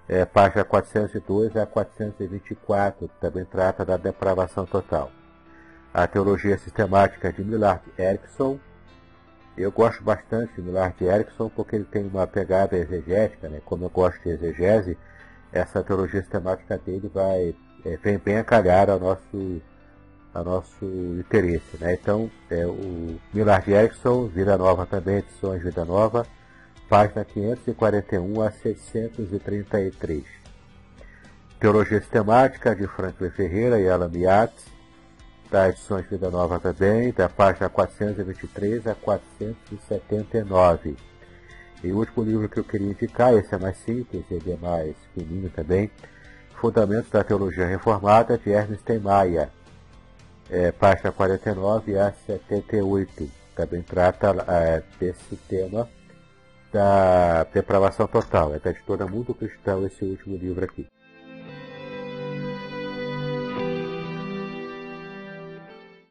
é, página 402 a 424, também trata da depravação total. A Teologia Sistemática de Millard Erickson, eu gosto bastante de Millard Erickson porque ele tem uma pegada exegética, né? como eu gosto de exegese, essa teologia sistemática dele vai, é, vem bem a calhar ao nosso a nosso interesse. Né? Então, é, o Millard Erickson, Vida Nova também, edições Vida Nova, página 541 a 633. Teologia Sistemática, de Franklin Ferreira e Alan Miatz, da edições Vida Nova também, da página 423 a 479. E o último livro que eu queria indicar, esse é mais simples, ele é mais fininho também, Fundamentos da Teologia Reformada, de Ernest Maia, é, página 49 a 78. Também trata é, desse tema da depravação total. É da editora Mundo Cristão esse último livro aqui.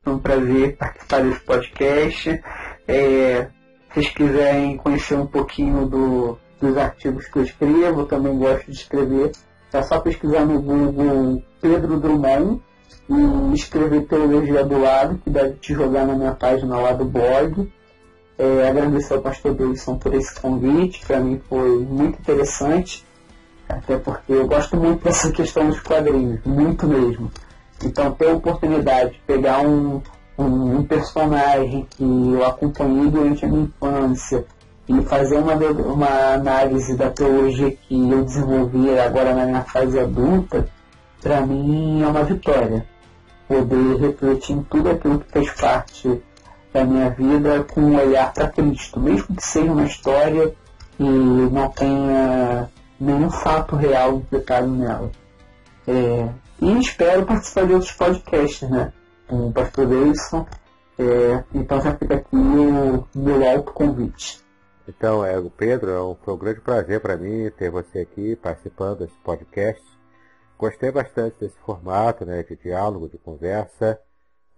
É um prazer participar desse podcast. É, se vocês quiserem conhecer um pouquinho do, dos artigos que eu escrevo, também gosto de escrever. É só pesquisar no Google Pedro Drummond e escrever Teologia do Lado, que deve te jogar na minha página lá do blog. É, agradecer ao pastor Davidson por esse convite, para mim foi muito interessante, até porque eu gosto muito dessa questão dos quadrinhos, muito mesmo. Então ter a oportunidade de pegar um, um, um personagem que eu acompanhei durante a minha infância e fazer uma, uma análise da teologia que eu desenvolvi agora na minha fase adulta, para mim é uma vitória poder refletir em tudo aquilo que fez parte da minha vida com um olhar para Cristo, mesmo que seja uma história e não tenha nenhum fato real implicado nela. É, e espero participar de outros podcasts, né? Com o pastor Davidson. É, então já fica aqui o meu alto convite. Então, é, Pedro, é foi um grande prazer para mim ter você aqui participando desse podcast. Gostei bastante desse formato né, de diálogo, de conversa.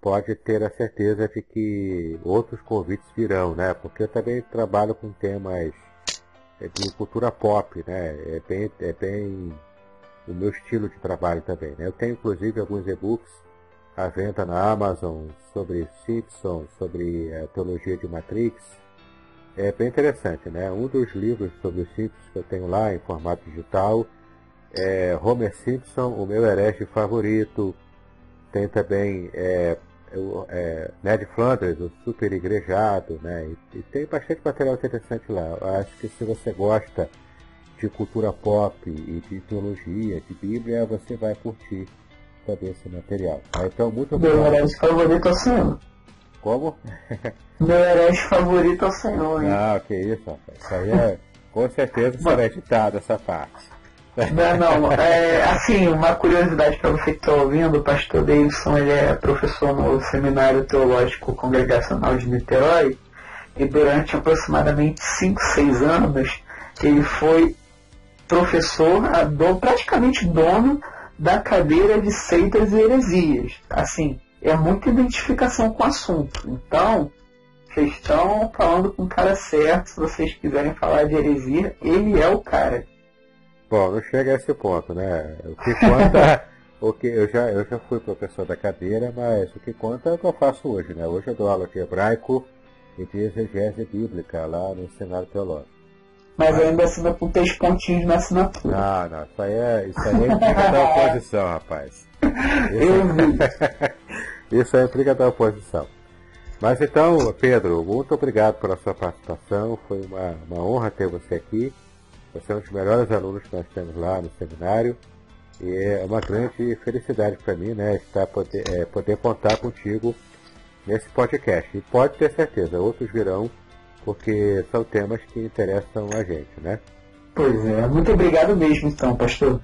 Pode ter a certeza de que outros convites virão, né? Porque eu também trabalho com temas de cultura pop, né? É bem, é bem o meu estilo de trabalho também. Né? Eu tenho inclusive alguns e-books à venda na Amazon sobre Simpsons, sobre a teologia de Matrix, é bem interessante, né? Um dos livros sobre Simpsons que eu tenho lá em formato digital é Homer Simpson, o meu herege favorito. Tem também é, é, Ned Flanders, o super igrejado, né? E, e, tem bastante material interessante lá. Eu acho que se você gosta de cultura pop e de teologia, de Bíblia, você vai curtir também esse material. Ah, então, muito obrigado. Meu herege favorito é o Senhor. Como? Meu herege favorito é o Senhor. Hein? Ah, que isso, rapaz. Isso aí é, com certeza será editado essa parte. Não, não. É, assim, uma curiosidade para você que está ouvindo, o pastor Davidson ele é professor no Seminário Teológico Congregacional de Niterói e durante aproximadamente 5, 6 anos ele foi professor, do, praticamente dono da cadeira de seitas e heresias. Assim, é muita identificação com o assunto. Então, vocês estão falando com o cara certo, se vocês quiserem falar de heresia, ele é o cara. Bom, não chega a esse ponto, né? O que conta. o que, eu, já, eu já fui professor da cadeira, mas o que conta é o que eu faço hoje, né? Hoje eu dou aula de hebraico e de exegese bíblica lá no cenário teológico. Mas eu ainda assina com três pontinhos na assinatura. Não, não, isso aí é, isso aí é implica da oposição, rapaz. Isso, eu vi. isso é implica da oposição. Mas então, Pedro, muito obrigado pela sua participação. Foi uma, uma honra ter você aqui. Você é um dos melhores alunos que nós temos lá no seminário. E é uma grande felicidade para mim, né, estar poder, é, poder contar contigo nesse podcast. E pode ter certeza, outros virão, porque são temas que interessam a gente, né? Pois é, muito obrigado mesmo então, pastor.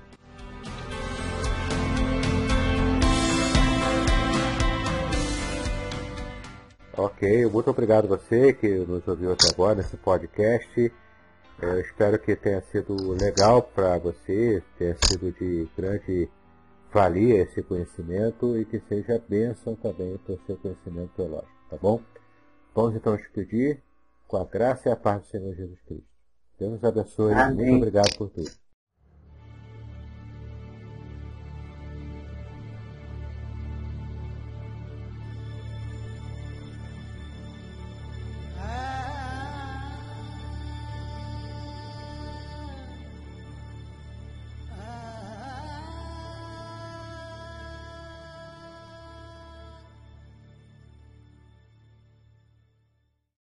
Ok, muito obrigado a você que nos ouviu até agora nesse podcast. Eu espero que tenha sido legal para você, tenha sido de grande valia esse conhecimento e que seja bênção também para o seu conhecimento teológico, tá bom? Vamos então despedir com a graça e a paz do Senhor Jesus Cristo. Deus nos abençoe. Amém. Muito obrigado por tudo.